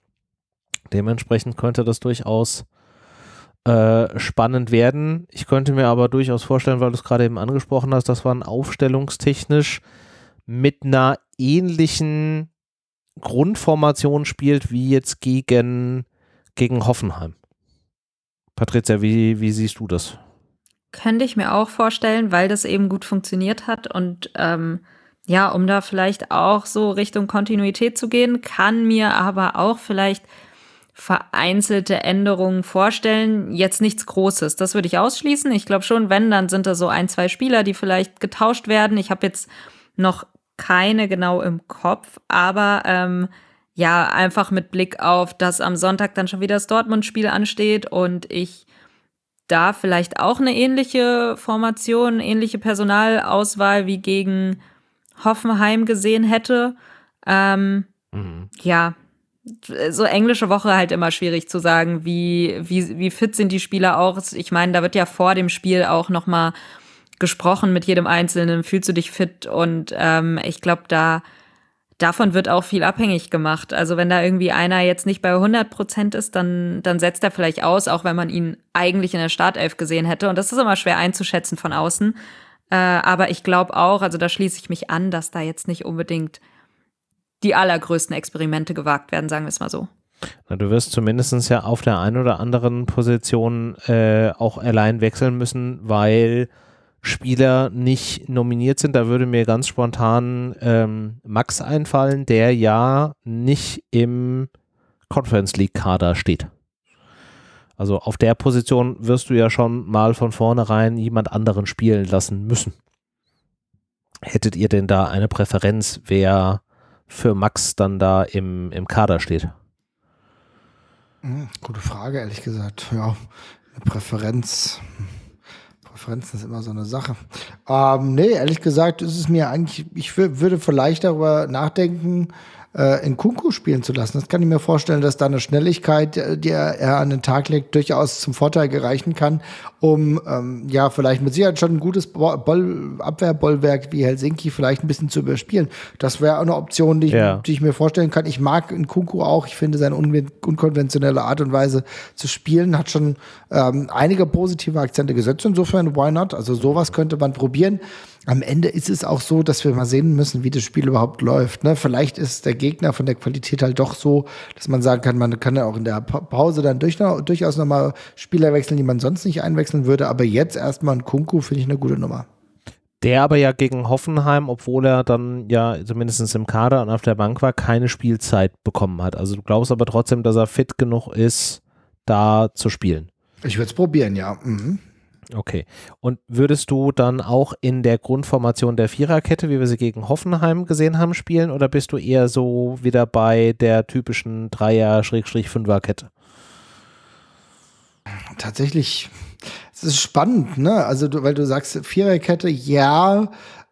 Dementsprechend könnte das durchaus äh, spannend werden. Ich könnte mir aber durchaus vorstellen, weil du es gerade eben angesprochen hast, dass man aufstellungstechnisch mit einer ähnlichen Grundformation spielt wie jetzt gegen, gegen Hoffenheim. Patricia, wie, wie siehst du das? Könnte ich mir auch vorstellen, weil das eben gut funktioniert hat und ähm, ja, um da vielleicht auch so Richtung Kontinuität zu gehen, kann mir aber auch vielleicht vereinzelte Änderungen vorstellen. Jetzt nichts Großes, das würde ich ausschließen. Ich glaube schon, wenn, dann sind da so ein, zwei Spieler, die vielleicht getauscht werden. Ich habe jetzt noch keine genau im Kopf, aber ähm, ja, einfach mit Blick auf, dass am Sonntag dann schon wieder das Dortmund-Spiel ansteht und ich da vielleicht auch eine ähnliche Formation, ähnliche Personalauswahl wie gegen Hoffenheim gesehen hätte. Ähm, mhm. Ja, so englische Woche halt immer schwierig zu sagen, wie, wie, wie fit sind die Spieler auch. Ich meine, da wird ja vor dem Spiel auch noch mal gesprochen mit jedem Einzelnen, fühlst du dich fit? Und ähm, ich glaube, da davon wird auch viel abhängig gemacht. Also wenn da irgendwie einer jetzt nicht bei 100 Prozent ist, dann, dann setzt er vielleicht aus, auch wenn man ihn eigentlich in der Startelf gesehen hätte. Und das ist immer schwer einzuschätzen von außen. Äh, aber ich glaube auch, also da schließe ich mich an, dass da jetzt nicht unbedingt die allergrößten Experimente gewagt werden, sagen wir es mal so. Na, du wirst zumindest ja auf der einen oder anderen Position äh, auch allein wechseln müssen, weil Spieler nicht nominiert sind. Da würde mir ganz spontan ähm, Max einfallen, der ja nicht im Conference League Kader steht. Also auf der Position wirst du ja schon mal von vornherein jemand anderen spielen lassen müssen. Hättet ihr denn da eine Präferenz, wer für Max dann da im, im Kader steht? Hm, gute Frage, ehrlich gesagt. Ja, eine Präferenz. Präferenzen ist immer so eine Sache. Ähm, nee, ehrlich gesagt ist es mir eigentlich, ich würde vielleicht darüber nachdenken, äh, in Kunku spielen zu lassen. Das kann ich mir vorstellen, dass da eine Schnelligkeit, äh, die er, er an den Tag legt, durchaus zum Vorteil gereichen kann, um ähm, ja vielleicht mit Sicherheit schon ein gutes Boll Abwehrbollwerk wie Helsinki vielleicht ein bisschen zu überspielen. Das wäre eine Option, die ich, ja. die ich mir vorstellen kann. Ich mag in Kunku auch. Ich finde seine un unkonventionelle Art und Weise zu spielen hat schon ähm, einige positive Akzente gesetzt. Insofern, why not? Also sowas könnte man probieren am Ende ist es auch so, dass wir mal sehen müssen, wie das Spiel überhaupt läuft. Ne? Vielleicht ist der Gegner von der Qualität halt doch so, dass man sagen kann, man kann ja auch in der Pause dann durch, durchaus nochmal Spieler wechseln, die man sonst nicht einwechseln würde. Aber jetzt erstmal ein Kunku finde ich eine gute Nummer. Der aber ja gegen Hoffenheim, obwohl er dann ja zumindest im Kader und auf der Bank war, keine Spielzeit bekommen hat. Also du glaubst aber trotzdem, dass er fit genug ist, da zu spielen. Ich würde es probieren, ja. Mhm. Okay. Und würdest du dann auch in der Grundformation der Viererkette, wie wir sie gegen Hoffenheim gesehen haben, spielen oder bist du eher so wieder bei der typischen Dreier-Fünfer-Kette? Tatsächlich, es ist spannend, ne? Also, du, weil du sagst, Viererkette, ja,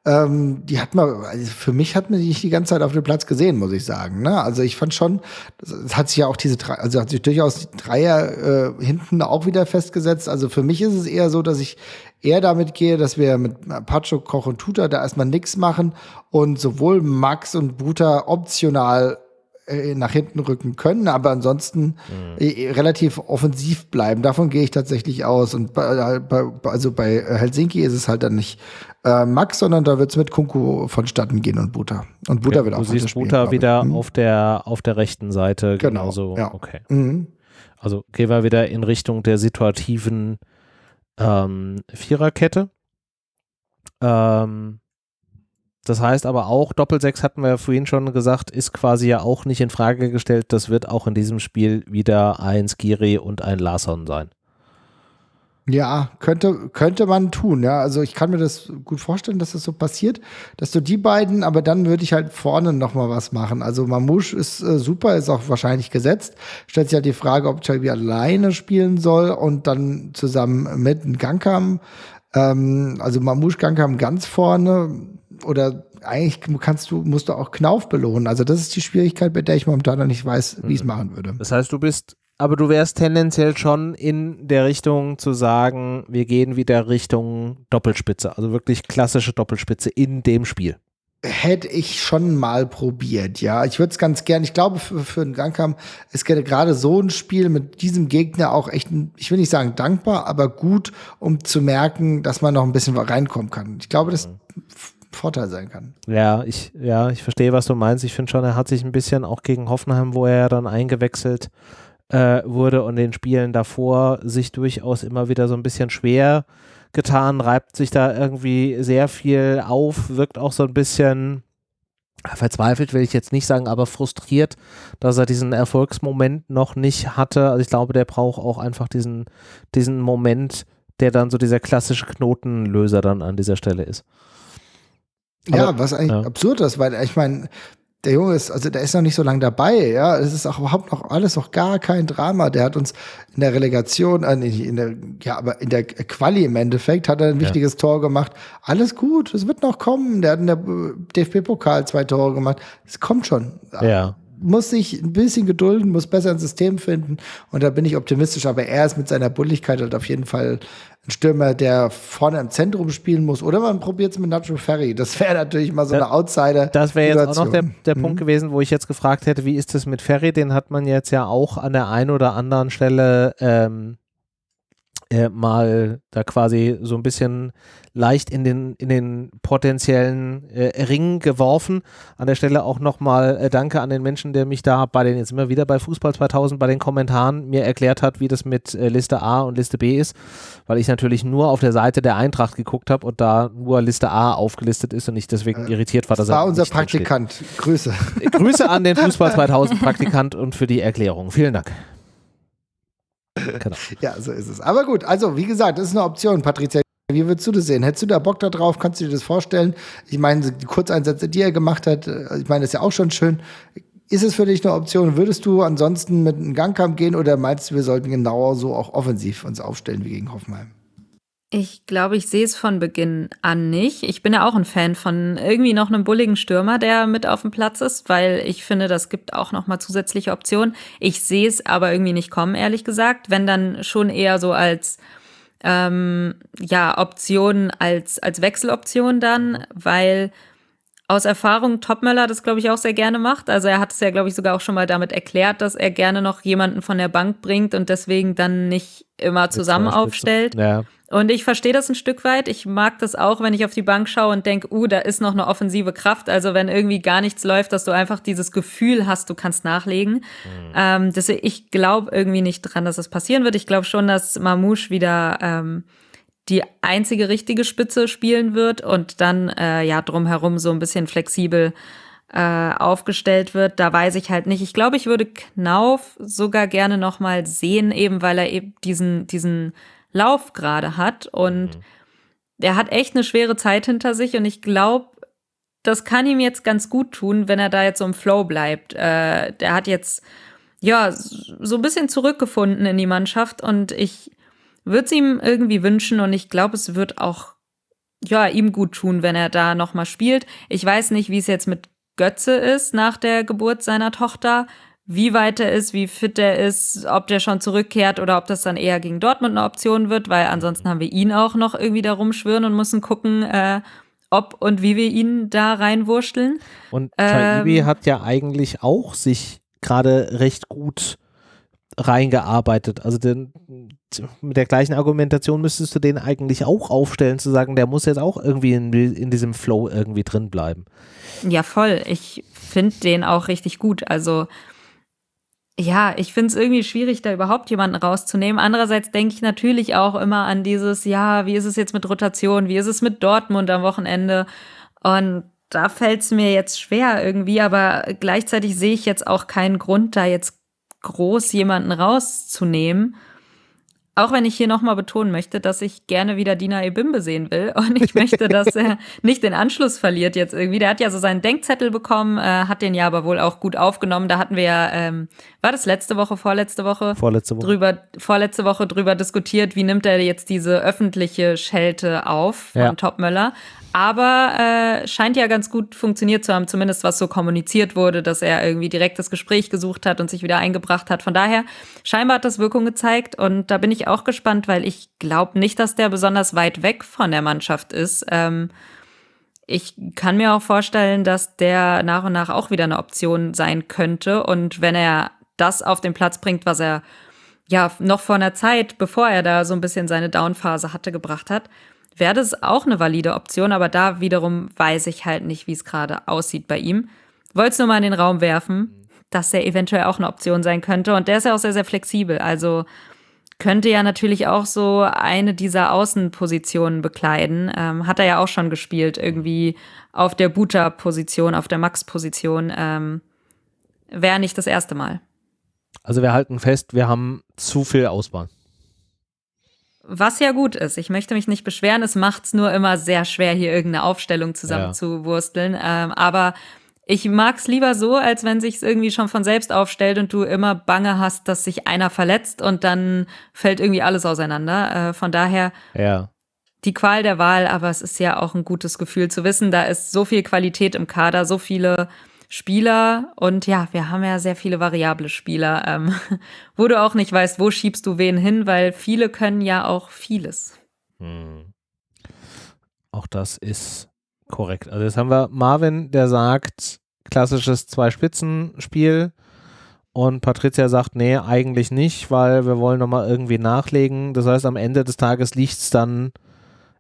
ähm, die hat man, also für mich hat man die nicht die ganze Zeit auf dem Platz gesehen, muss ich sagen. Ne? Also ich fand schon, es hat sich ja auch diese drei, also hat sich durchaus die Dreier äh, hinten auch wieder festgesetzt. Also für mich ist es eher so, dass ich eher damit gehe, dass wir mit Pacho, Koch und Tuta da erstmal nichts machen und sowohl Max und Buta optional äh, nach hinten rücken können, aber ansonsten mhm. Äh, relativ offensiv bleiben. Davon gehe ich tatsächlich aus. Und bei, bei, also bei Helsinki ist es halt dann nicht äh, Max, sondern da wird es mit Kunku vonstatten gehen und Buta. Und Buta okay, wird auch Du siehst Buta wieder mhm. auf, der, auf der rechten Seite. Genau. Genauso. Ja. Okay. Mhm. Also gehen wir wieder in Richtung der situativen ähm, Viererkette. Ähm, das heißt aber auch, Doppelsechs hatten wir ja vorhin schon gesagt, ist quasi ja auch nicht in Frage gestellt. Das wird auch in diesem Spiel wieder ein Skiri und ein Larson sein. Ja, könnte, könnte man tun, ja. Also ich kann mir das gut vorstellen, dass das so passiert, dass du die beiden, aber dann würde ich halt vorne nochmal was machen. Also Mamouche ist äh, super, ist auch wahrscheinlich gesetzt. Stellt sich halt die Frage, ob Chalby alleine spielen soll und dann zusammen mit Gangkam. Ähm, also Mamouche Gangkam ganz vorne oder eigentlich kannst du, musst du auch Knauf belohnen. Also das ist die Schwierigkeit, bei der ich momentan noch nicht weiß, wie ich es mhm. machen würde. Das heißt, du bist aber du wärst tendenziell schon in der Richtung zu sagen, wir gehen wieder Richtung Doppelspitze, also wirklich klassische Doppelspitze in dem Spiel. Hätte ich schon mal probiert, ja. Ich würde es ganz gern, ich glaube, für, für einen Gangkampf ist gerade so ein Spiel mit diesem Gegner auch echt, ich will nicht sagen dankbar, aber gut, um zu merken, dass man noch ein bisschen reinkommen kann. Ich glaube, das mhm. Vorteil sein kann. Ja, ich, ja, ich verstehe, was du meinst. Ich finde schon, er hat sich ein bisschen auch gegen Hoffenheim, wo er dann eingewechselt äh, wurde und den Spielen davor sich durchaus immer wieder so ein bisschen schwer getan, reibt sich da irgendwie sehr viel auf, wirkt auch so ein bisschen verzweifelt will ich jetzt nicht sagen, aber frustriert, dass er diesen Erfolgsmoment noch nicht hatte. Also ich glaube, der braucht auch einfach diesen, diesen Moment, der dann so dieser klassische Knotenlöser dann an dieser Stelle ist. Aber, ja, was eigentlich ja. absurd ist, weil ich meine, der Junge ist, also der ist noch nicht so lange dabei, ja. Es ist auch überhaupt noch alles noch gar kein Drama. Der hat uns in der Relegation, äh, in der, ja, aber in der Quali im Endeffekt hat er ein wichtiges ja. Tor gemacht. Alles gut, es wird noch kommen. Der hat in der DFB-Pokal zwei Tore gemacht. Es kommt schon. Ja muss sich ein bisschen gedulden, muss besser ein System finden und da bin ich optimistisch. Aber er ist mit seiner Bulligkeit halt auf jeden Fall ein Stürmer, der vorne im Zentrum spielen muss. Oder man probiert es mit Nacho Ferry. Das wäre natürlich mal so eine Outsider. Das wäre jetzt auch noch der, der mhm. Punkt gewesen, wo ich jetzt gefragt hätte, wie ist das mit Ferry? Den hat man jetzt ja auch an der einen oder anderen Stelle ähm, äh, mal da quasi so ein bisschen leicht in den, in den potenziellen äh, Ring geworfen. An der Stelle auch nochmal äh, Danke an den Menschen, der mich da bei den, jetzt immer wieder bei Fußball 2000, bei den Kommentaren mir erklärt hat, wie das mit äh, Liste A und Liste B ist, weil ich natürlich nur auf der Seite der Eintracht geguckt habe und da nur Liste A aufgelistet ist und ich deswegen äh, irritiert war, dass das war unser Praktikant. Grüße. Äh, Grüße an den Fußball 2000 Praktikant und für die Erklärung. Vielen Dank. Genau. Ja, so ist es. Aber gut, also wie gesagt, das ist eine Option, Patricia. Wie würdest du das sehen? Hättest du da Bock da drauf? Kannst du dir das vorstellen? Ich meine, die Kurzeinsätze, die er gemacht hat, äh, ich meine, das ist ja auch schon schön. Ist es für dich eine Option? Würdest du ansonsten mit einem Gangkampf gehen oder meinst du, wir sollten genauer so auch offensiv uns aufstellen wie gegen Hoffenheim? Ich glaube, ich sehe es von Beginn an nicht. Ich bin ja auch ein Fan von irgendwie noch einem bulligen Stürmer, der mit auf dem Platz ist, weil ich finde, das gibt auch noch mal zusätzliche Optionen. Ich sehe es aber irgendwie nicht kommen, ehrlich gesagt. Wenn dann schon eher so als ähm, ja Option als als Wechseloption dann, weil aus Erfahrung Topmöller das, glaube ich, auch sehr gerne macht. Also er hat es ja, glaube ich, sogar auch schon mal damit erklärt, dass er gerne noch jemanden von der Bank bringt und deswegen dann nicht immer zusammen aufstellt. Ja. Und ich verstehe das ein Stück weit. Ich mag das auch, wenn ich auf die Bank schaue und denke, uh, da ist noch eine offensive Kraft. Also wenn irgendwie gar nichts läuft, dass du einfach dieses Gefühl hast, du kannst nachlegen. Mhm. Ähm, deswegen, ich glaube irgendwie nicht dran, dass das passieren wird. Ich glaube schon, dass Mamouche wieder ähm, die einzige richtige Spitze spielen wird und dann äh, ja drumherum so ein bisschen flexibel äh, aufgestellt wird. Da weiß ich halt nicht. Ich glaube, ich würde Knauf sogar gerne noch mal sehen, eben weil er eben diesen diesen Lauf gerade hat und mhm. er hat echt eine schwere Zeit hinter sich und ich glaube, das kann ihm jetzt ganz gut tun, wenn er da jetzt so im Flow bleibt. Äh, der hat jetzt ja so ein bisschen zurückgefunden in die Mannschaft und ich würde es ihm irgendwie wünschen und ich glaube, es wird auch ja ihm gut tun, wenn er da noch mal spielt. Ich weiß nicht, wie es jetzt mit Götze ist nach der Geburt seiner Tochter, wie weit er ist, wie fit er ist, ob der schon zurückkehrt oder ob das dann eher gegen Dortmund eine Option wird, weil ansonsten haben wir ihn auch noch irgendwie da rumschwirren und müssen gucken, äh, ob und wie wir ihn da reinwurschteln. Und Taibi ähm, hat ja eigentlich auch sich gerade recht gut reingearbeitet. Also den, mit der gleichen Argumentation müsstest du den eigentlich auch aufstellen, zu sagen, der muss jetzt auch irgendwie in, in diesem Flow irgendwie drin bleiben. Ja, voll. Ich finde den auch richtig gut. Also ja, ich finde es irgendwie schwierig, da überhaupt jemanden rauszunehmen. Andererseits denke ich natürlich auch immer an dieses, ja, wie ist es jetzt mit Rotation, wie ist es mit Dortmund am Wochenende? Und da fällt es mir jetzt schwer irgendwie, aber gleichzeitig sehe ich jetzt auch keinen Grund, da jetzt groß jemanden rauszunehmen. Auch wenn ich hier nochmal betonen möchte, dass ich gerne wieder Dina Ebimbe sehen will und ich möchte, dass er nicht den Anschluss verliert jetzt irgendwie. Der hat ja so seinen Denkzettel bekommen, äh, hat den ja aber wohl auch gut aufgenommen. Da hatten wir ja, ähm, war das letzte Woche, vorletzte Woche? Vorletzte Woche. Drüber, vorletzte Woche drüber diskutiert, wie nimmt er jetzt diese öffentliche Schelte auf von ja. Topmöller. Aber äh, scheint ja ganz gut funktioniert zu haben, zumindest was so kommuniziert wurde, dass er irgendwie direkt das Gespräch gesucht hat und sich wieder eingebracht hat. Von daher, scheinbar hat das Wirkung gezeigt und da bin ich auch gespannt, weil ich glaube nicht, dass der besonders weit weg von der Mannschaft ist. Ähm, ich kann mir auch vorstellen, dass der nach und nach auch wieder eine Option sein könnte. Und wenn er das auf den Platz bringt, was er ja noch vor einer Zeit, bevor er da so ein bisschen seine Downphase hatte, gebracht hat, wäre das auch eine valide Option, aber da wiederum weiß ich halt nicht, wie es gerade aussieht bei ihm. Wollte es nur mal in den Raum werfen, dass er eventuell auch eine Option sein könnte. Und der ist ja auch sehr, sehr flexibel. Also könnte ja natürlich auch so eine dieser Außenpositionen bekleiden. Ähm, hat er ja auch schon gespielt, irgendwie auf der Buta-Position, auf der Max-Position. Ähm, Wäre nicht das erste Mal. Also wir halten fest, wir haben zu viel Auswahl. Was ja gut ist. Ich möchte mich nicht beschweren. Es macht es nur immer sehr schwer, hier irgendeine Aufstellung zusammenzuwursteln. Ja. Ähm, aber ich mag es lieber so, als wenn sich irgendwie schon von selbst aufstellt und du immer Bange hast, dass sich einer verletzt und dann fällt irgendwie alles auseinander. Äh, von daher ja. die Qual der Wahl, aber es ist ja auch ein gutes Gefühl zu wissen, da ist so viel Qualität im Kader, so viele Spieler und ja, wir haben ja sehr viele variable Spieler, ähm, wo du auch nicht weißt, wo schiebst du wen hin, weil viele können ja auch vieles. Hm. Auch das ist korrekt. Also jetzt haben wir Marvin, der sagt, klassisches Zwei-Spitzen-Spiel. Und Patricia sagt, nee, eigentlich nicht, weil wir wollen nochmal irgendwie nachlegen. Das heißt, am Ende des Tages liegt es dann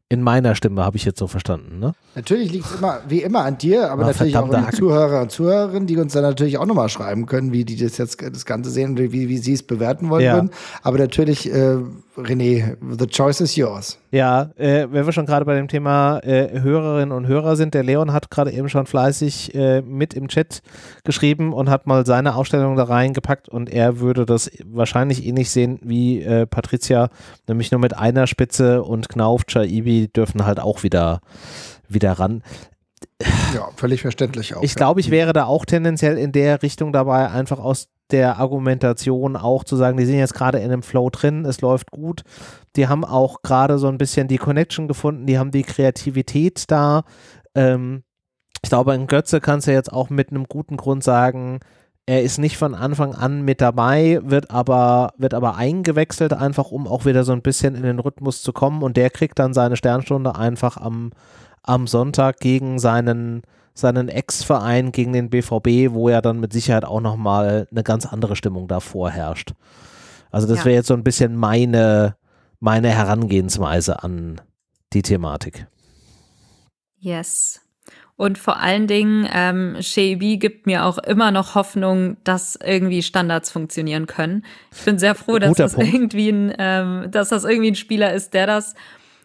in meiner Stimme, habe ich jetzt so verstanden, ne? Natürlich liegt es immer, wie immer an dir, aber Na, natürlich auch an die Zuhörer und Zuhörerinnen, die uns dann natürlich auch nochmal schreiben können, wie die das jetzt das Ganze sehen und wie, wie sie es bewerten wollen ja. würden. Aber natürlich, äh, René, the choice is yours. Ja, äh, wenn wir schon gerade bei dem Thema äh, Hörerinnen und Hörer sind, der Leon hat gerade eben schon fleißig äh, mit im Chat geschrieben und hat mal seine Ausstellung da reingepackt und er würde das wahrscheinlich ähnlich sehen wie äh, Patricia, nämlich nur mit einer Spitze und Knauf, Chaibi dürfen halt auch wieder, wieder ran. Ja, völlig verständlich auch. Ich glaube, ich wäre da auch tendenziell in der Richtung dabei, einfach aus der Argumentation auch zu sagen, die sind jetzt gerade in einem Flow drin, es läuft gut. Die haben auch gerade so ein bisschen die Connection gefunden, die haben die Kreativität da. Ähm, ich glaube, in Götze kannst du jetzt auch mit einem guten Grund sagen, er ist nicht von Anfang an mit dabei, wird aber, wird aber eingewechselt, einfach um auch wieder so ein bisschen in den Rhythmus zu kommen. Und der kriegt dann seine Sternstunde einfach am, am Sonntag gegen seinen, seinen Ex-Verein, gegen den BVB, wo ja dann mit Sicherheit auch nochmal eine ganz andere Stimmung davor herrscht. Also das ja. wäre jetzt so ein bisschen meine, meine Herangehensweise an die Thematik. Yes. Und vor allen Dingen, ähm, Shebi gibt mir auch immer noch Hoffnung, dass irgendwie Standards funktionieren können. Ich bin sehr froh, dass das irgendwie ein, ähm, dass das irgendwie ein Spieler ist, der das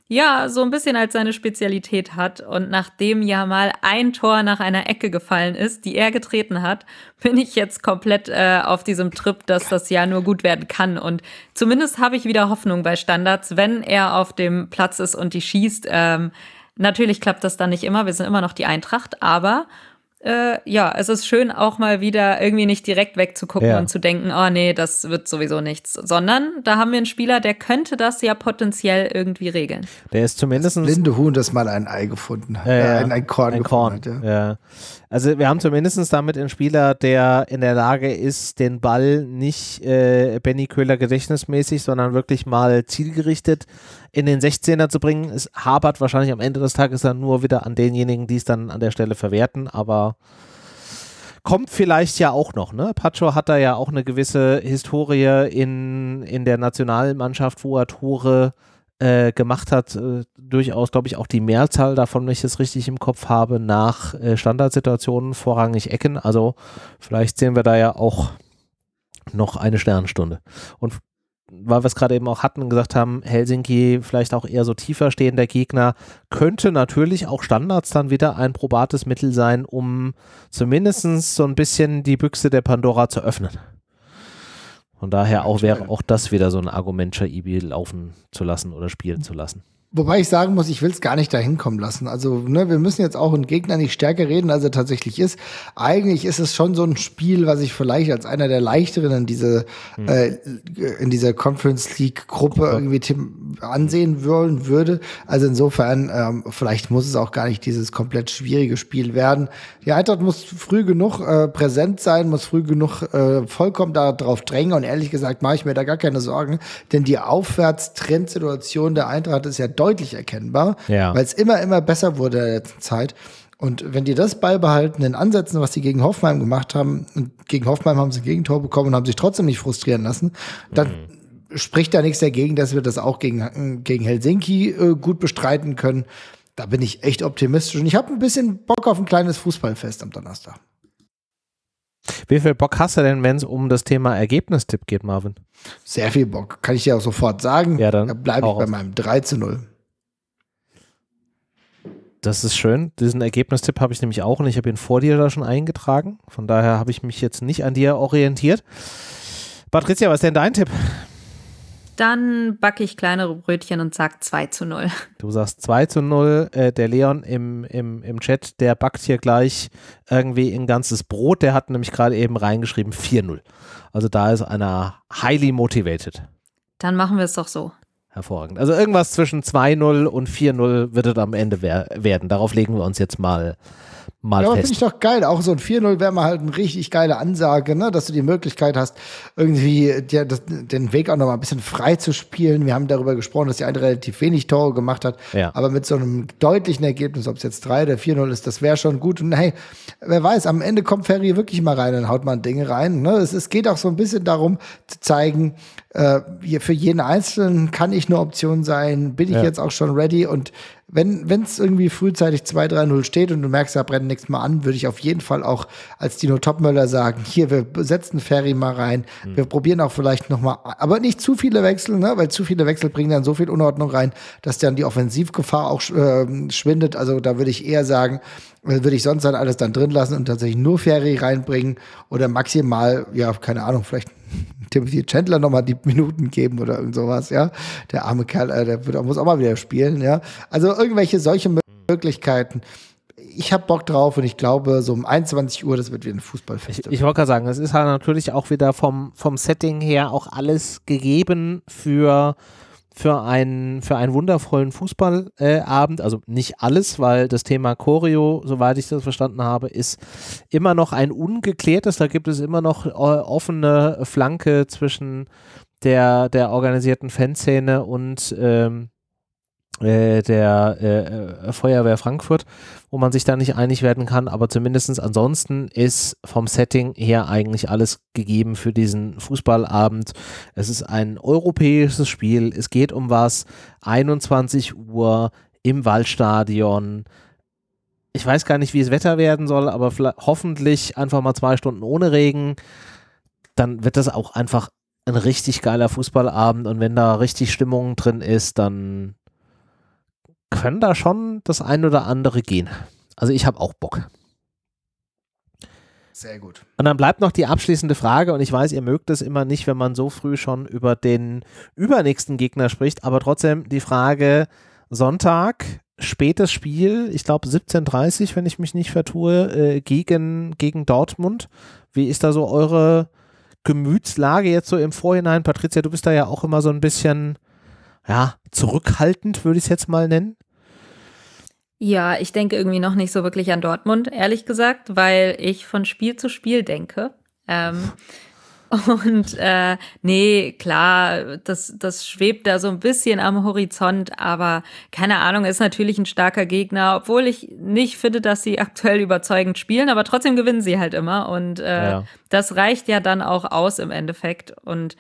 ja so ein bisschen als seine Spezialität hat. Und nachdem ja mal ein Tor nach einer Ecke gefallen ist, die er getreten hat, bin ich jetzt komplett äh, auf diesem Trip, dass das ja nur gut werden kann. Und zumindest habe ich wieder Hoffnung bei Standards, wenn er auf dem Platz ist und die schießt. Ähm, Natürlich klappt das dann nicht immer, wir sind immer noch die Eintracht, aber äh, ja, es ist schön, auch mal wieder irgendwie nicht direkt wegzugucken ja. und zu denken, oh nee, das wird sowieso nichts. Sondern da haben wir einen Spieler, der könnte das ja potenziell irgendwie regeln. Der ist zumindest. Das blinde Huhn, das mal ein Ei gefunden hat. Äh, ein, ein, Korn ein Korn. Hat, ja. ja. Also wir haben zumindest damit einen Spieler, der in der Lage ist, den Ball nicht äh, Benny Köhler gedächtnismäßig, sondern wirklich mal zielgerichtet in den 16er zu bringen. Es hapert wahrscheinlich am Ende des Tages dann nur wieder an denjenigen, die es dann an der Stelle verwerten, aber kommt vielleicht ja auch noch, ne? Pacho hat da ja auch eine gewisse Historie in, in der Nationalmannschaft, wo er Tore äh, gemacht hat, äh, durchaus, glaube ich, auch die Mehrzahl davon, wenn ich es richtig im Kopf habe, nach äh, Standardsituationen, vorrangig Ecken. Also vielleicht sehen wir da ja auch noch eine Sternenstunde. Und weil wir es gerade eben auch hatten und gesagt haben, Helsinki vielleicht auch eher so tiefer stehender Gegner, könnte natürlich auch Standards dann wieder ein probates Mittel sein, um zumindest so ein bisschen die Büchse der Pandora zu öffnen. Von daher auch wäre auch das wieder so ein Argument, Shaibi laufen zu lassen oder spielen zu lassen. Wobei ich sagen muss, ich will es gar nicht dahin kommen lassen. Also, ne, wir müssen jetzt auch einen Gegner nicht stärker reden, als er tatsächlich ist. Eigentlich ist es schon so ein Spiel, was ich vielleicht als einer der leichteren in diese hm. äh, in dieser Conference League Gruppe ja. irgendwie ansehen wollen würde. Also insofern, ähm, vielleicht muss es auch gar nicht dieses komplett schwierige Spiel werden. Die Eintracht muss früh genug äh, präsent sein, muss früh genug äh, vollkommen darauf drängen. Und ehrlich gesagt mache ich mir da gar keine Sorgen, denn die Aufwärtstrendsituation der Eintracht ist ja deutlich erkennbar, ja. weil es immer, immer besser wurde in der letzten Zeit. Und wenn die das beibehalten in Ansätzen, was sie gegen Hoffenheim gemacht haben, und gegen Hoffenheim haben sie ein Gegentor bekommen und haben sich trotzdem nicht frustrieren lassen, dann mhm. spricht da nichts dagegen, dass wir das auch gegen, gegen Helsinki äh, gut bestreiten können. Da bin ich echt optimistisch und ich habe ein bisschen Bock auf ein kleines Fußballfest am Donnerstag. Wie viel Bock hast du denn, wenn es um das Thema Ergebnistipp geht, Marvin? Sehr viel Bock, kann ich dir auch sofort sagen. Ja, dann da bleibe ich bei meinem 3 zu 0. Das ist schön. Diesen Ergebnistipp habe ich nämlich auch und ich habe ihn vor dir da schon eingetragen. Von daher habe ich mich jetzt nicht an dir orientiert. Patricia, was ist denn dein Tipp? Dann backe ich kleinere Brötchen und sage 2 zu 0. Du sagst 2 zu 0. Äh, der Leon im, im, im Chat, der backt hier gleich irgendwie ein ganzes Brot. Der hat nämlich gerade eben reingeschrieben 4-0. Also da ist einer highly motivated. Dann machen wir es doch so. Hervorragend. Also irgendwas zwischen 2-0 und 4-0 wird es am Ende werden. Darauf legen wir uns jetzt mal, mal ja, fest. finde ich doch geil. Auch so ein 4-0 wäre mal halt eine richtig geile Ansage, ne? dass du die Möglichkeit hast, irgendwie dir das, den Weg auch noch mal ein bisschen frei zu spielen. Wir haben darüber gesprochen, dass die eine relativ wenig Tore gemacht hat. Ja. Aber mit so einem deutlichen Ergebnis, ob es jetzt 3 oder 4-0 ist, das wäre schon gut. Und hey, wer weiß, am Ende kommt Ferry wirklich mal rein und haut mal Dinge rein. Ne? Es, es geht auch so ein bisschen darum, zu zeigen, äh, für jeden Einzelnen kann ich eine Option sein, bin ich ja. jetzt auch schon ready und wenn es irgendwie frühzeitig 2-3-0 steht und du merkst, da brennt nichts mehr an, würde ich auf jeden Fall auch als Dino Topmöller sagen, hier, wir setzen Ferry mal rein, mhm. wir probieren auch vielleicht noch mal, aber nicht zu viele Wechsel, ne, weil zu viele Wechsel bringen dann so viel Unordnung rein, dass dann die Offensivgefahr auch äh, schwindet, also da würde ich eher sagen, würde ich sonst dann alles dann drin lassen und tatsächlich nur Ferry reinbringen oder maximal, ja, keine Ahnung, vielleicht Timothy Chandler nochmal die Minuten geben oder irgend sowas, ja. Der arme Kerl, äh, der wird, muss auch mal wieder spielen, ja. Also irgendwelche solche Möglichkeiten. ich habe Bock drauf und ich glaube, so um 21 Uhr, das wird wieder ein Fußballfest. Ich, ich wollte gerade sagen, es ist halt natürlich auch wieder vom, vom Setting her auch alles gegeben für für einen, für einen wundervollen Fußballabend. Äh, also nicht alles, weil das Thema Choreo, soweit ich das verstanden habe, ist immer noch ein ungeklärtes. Da gibt es immer noch äh, offene Flanke zwischen der, der organisierten Fanszene und ähm, äh, der äh, Feuerwehr Frankfurt, wo man sich da nicht einig werden kann, aber zumindest ansonsten ist vom Setting her eigentlich alles gegeben für diesen Fußballabend. Es ist ein europäisches Spiel, es geht um was, 21 Uhr im Waldstadion. Ich weiß gar nicht, wie es Wetter werden soll, aber hoffentlich einfach mal zwei Stunden ohne Regen. Dann wird das auch einfach ein richtig geiler Fußballabend und wenn da richtig Stimmung drin ist, dann können da schon das ein oder andere gehen. Also ich habe auch Bock. Sehr gut. Und dann bleibt noch die abschließende Frage, und ich weiß, ihr mögt es immer nicht, wenn man so früh schon über den übernächsten Gegner spricht, aber trotzdem die Frage: Sonntag, spätes Spiel, ich glaube 17.30 wenn ich mich nicht vertue, äh, gegen, gegen Dortmund. Wie ist da so eure Gemütslage jetzt so im Vorhinein? Patricia, du bist da ja auch immer so ein bisschen ja, zurückhaltend, würde ich es jetzt mal nennen? Ja, ich denke irgendwie noch nicht so wirklich an Dortmund, ehrlich gesagt, weil ich von Spiel zu Spiel denke. Ähm, und äh, nee, klar, das, das schwebt da so ein bisschen am Horizont, aber keine Ahnung, ist natürlich ein starker Gegner, obwohl ich nicht finde, dass sie aktuell überzeugend spielen, aber trotzdem gewinnen sie halt immer. Und äh, ja. das reicht ja dann auch aus im Endeffekt. Und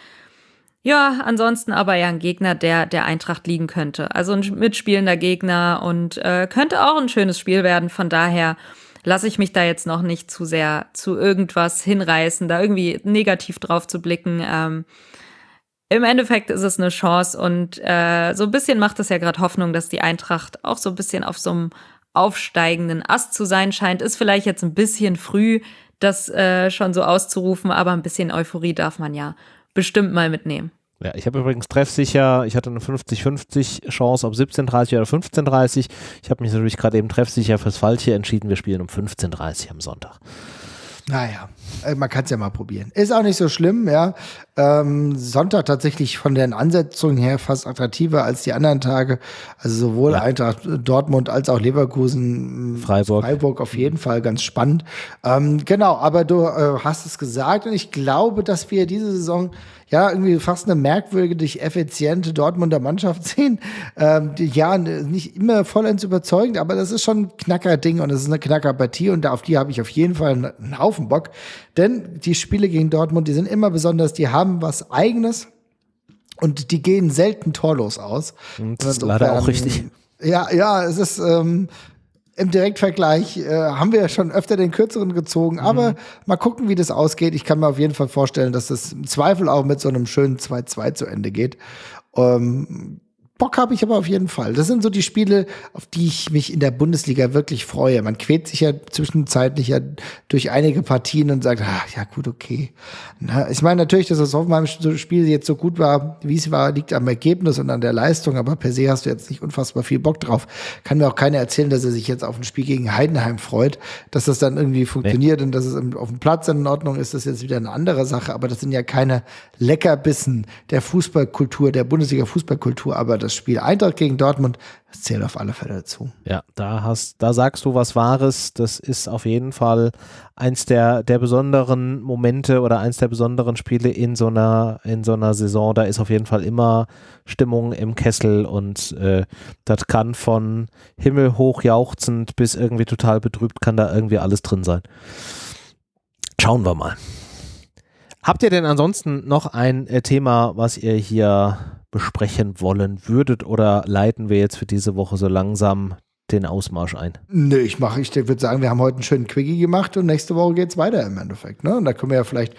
ja, ansonsten aber ja ein Gegner, der der Eintracht liegen könnte. Also ein mitspielender Gegner und äh, könnte auch ein schönes Spiel werden. Von daher lasse ich mich da jetzt noch nicht zu sehr zu irgendwas hinreißen, da irgendwie negativ drauf zu blicken. Ähm, Im Endeffekt ist es eine Chance und äh, so ein bisschen macht es ja gerade Hoffnung, dass die Eintracht auch so ein bisschen auf so einem aufsteigenden Ast zu sein scheint. Ist vielleicht jetzt ein bisschen früh, das äh, schon so auszurufen, aber ein bisschen Euphorie darf man ja bestimmt mal mitnehmen. Ja, ich habe übrigens treffsicher, ich hatte eine 50-50 Chance auf 17.30 oder 15.30. Ich habe mich natürlich gerade eben treffsicher fürs Falsche entschieden. Wir spielen um 15.30 am Sonntag. Naja, man kann es ja mal probieren. Ist auch nicht so schlimm, ja. Ähm, Sonntag tatsächlich von den Ansetzungen her fast attraktiver als die anderen Tage. Also sowohl ja. Eintracht Dortmund als auch Leverkusen, Freiburg. Freiburg auf jeden Fall ganz spannend. Ähm, genau, aber du äh, hast es gesagt und ich glaube, dass wir diese Saison ja, irgendwie fast eine merkwürdig effiziente Dortmunder Mannschaft sehen. Ähm, die, ja, nicht immer vollends überzeugend, aber das ist schon ein Knacker-Ding und es ist eine Knackerpartie und auf die habe ich auf jeden Fall einen Haufen Bock. Denn die Spiele gegen Dortmund, die sind immer besonders, die haben was Eigenes und die gehen selten torlos aus. Und das ist leider auch richtig. Ja, ja, es ist, ähm, im Direktvergleich äh, haben wir ja schon öfter den kürzeren gezogen, aber mhm. mal gucken, wie das ausgeht. Ich kann mir auf jeden Fall vorstellen, dass das im Zweifel auch mit so einem schönen 2-2 zu Ende geht. Ähm, Bock habe ich aber auf jeden Fall. Das sind so die Spiele, auf die ich mich in der Bundesliga wirklich freue. Man quält sich ja zwischenzeitlich ja durch einige Partien und sagt, ah, ja gut, okay. Na, ich meine natürlich, dass das Hoffenheim-Spiel jetzt so gut war, wie es war, liegt am Ergebnis und an der Leistung, aber per se hast du jetzt nicht unfassbar viel Bock drauf. Kann mir auch keiner erzählen, dass er sich jetzt auf ein Spiel gegen Heidenheim freut, dass das dann irgendwie funktioniert nee. und dass es auf dem Platz in Ordnung ist, das ist jetzt wieder eine andere Sache, aber das sind ja keine Leckerbissen der Fußballkultur, der Bundesliga-Fußballkultur, aber das das Spiel Eintracht gegen Dortmund, zählt auf alle Fälle dazu. Ja, da hast, da sagst du was Wahres. Das ist auf jeden Fall eins der, der besonderen Momente oder eins der besonderen Spiele in so einer, in so einer Saison. Da ist auf jeden Fall immer Stimmung im Kessel und äh, das kann von himmelhoch jauchzend bis irgendwie total betrübt, kann da irgendwie alles drin sein. Schauen wir mal. Habt ihr denn ansonsten noch ein äh, Thema, was ihr hier besprechen wollen würdet oder leiten wir jetzt für diese Woche so langsam den Ausmarsch ein? Nö, ich mache, ich würde sagen, wir haben heute einen schönen Quickie gemacht und nächste Woche geht es weiter im Endeffekt. Ne? Und da können wir ja vielleicht,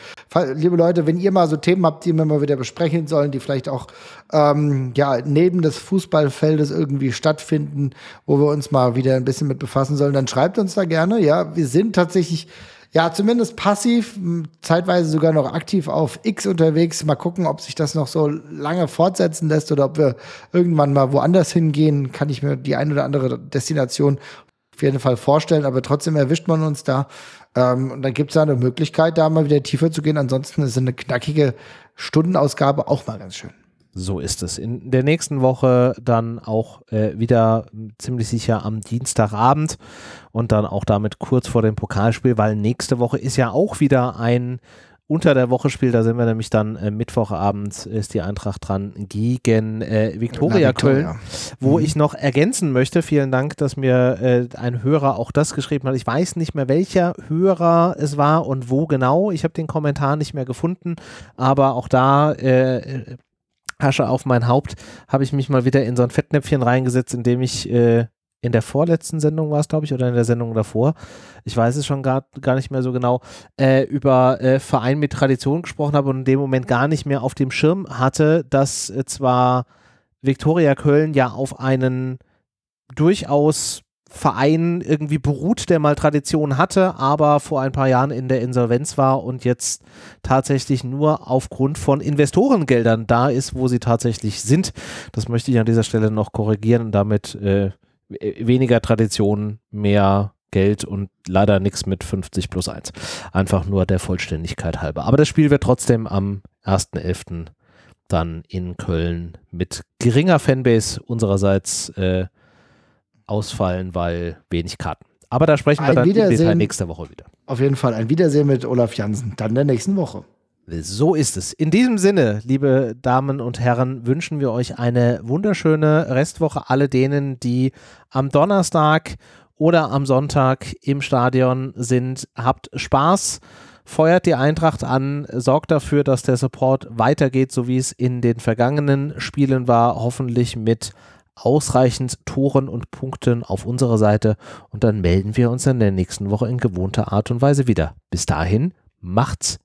liebe Leute, wenn ihr mal so Themen habt, die wir mal wieder besprechen sollen, die vielleicht auch ähm, ja, neben des Fußballfeldes irgendwie stattfinden, wo wir uns mal wieder ein bisschen mit befassen sollen, dann schreibt uns da gerne. Ja, wir sind tatsächlich ja, zumindest passiv, zeitweise sogar noch aktiv auf X unterwegs. Mal gucken, ob sich das noch so lange fortsetzen lässt oder ob wir irgendwann mal woanders hingehen. Kann ich mir die ein oder andere Destination auf jeden Fall vorstellen, aber trotzdem erwischt man uns da. Ähm, und dann gibt es da eine Möglichkeit, da mal wieder tiefer zu gehen. Ansonsten ist eine knackige Stundenausgabe auch mal ganz schön. So ist es. In der nächsten Woche dann auch äh, wieder ziemlich sicher am Dienstagabend und dann auch damit kurz vor dem Pokalspiel, weil nächste Woche ist ja auch wieder ein unter der Woche Spiel. Da sind wir nämlich dann äh, Mittwochabend ist die Eintracht dran gegen äh, Viktoria Na, Köln, wo mhm. ich noch ergänzen möchte. Vielen Dank, dass mir äh, ein Hörer auch das geschrieben hat. Ich weiß nicht mehr, welcher Hörer es war und wo genau. Ich habe den Kommentar nicht mehr gefunden, aber auch da äh, Asche auf mein Haupt, habe ich mich mal wieder in so ein Fettnäpfchen reingesetzt, in dem ich äh, in der vorletzten Sendung war es, glaube ich, oder in der Sendung davor, ich weiß es schon gar, gar nicht mehr so genau, äh, über äh, Verein mit Tradition gesprochen habe und in dem Moment gar nicht mehr auf dem Schirm hatte, dass äh, zwar Viktoria Köln ja auf einen durchaus Verein irgendwie beruht, der mal Tradition hatte, aber vor ein paar Jahren in der Insolvenz war und jetzt tatsächlich nur aufgrund von Investorengeldern da ist, wo sie tatsächlich sind. Das möchte ich an dieser Stelle noch korrigieren und damit äh, weniger Tradition, mehr Geld und leider nichts mit 50 plus 1. Einfach nur der Vollständigkeit halber. Aber das Spiel wird trotzdem am 1.11. dann in Köln mit geringer Fanbase unsererseits äh, ausfallen, weil wenig Karten. Aber da sprechen wir ein dann im Detail nächste Woche wieder. Auf jeden Fall ein Wiedersehen mit Olaf Jansen, dann der nächsten Woche. So ist es. In diesem Sinne, liebe Damen und Herren, wünschen wir euch eine wunderschöne Restwoche. Alle denen, die am Donnerstag oder am Sonntag im Stadion sind, habt Spaß, feuert die Eintracht an, sorgt dafür, dass der Support weitergeht, so wie es in den vergangenen Spielen war, hoffentlich mit ausreichend Toren und Punkten auf unserer Seite und dann melden wir uns in der nächsten Woche in gewohnter Art und Weise wieder. Bis dahin, macht's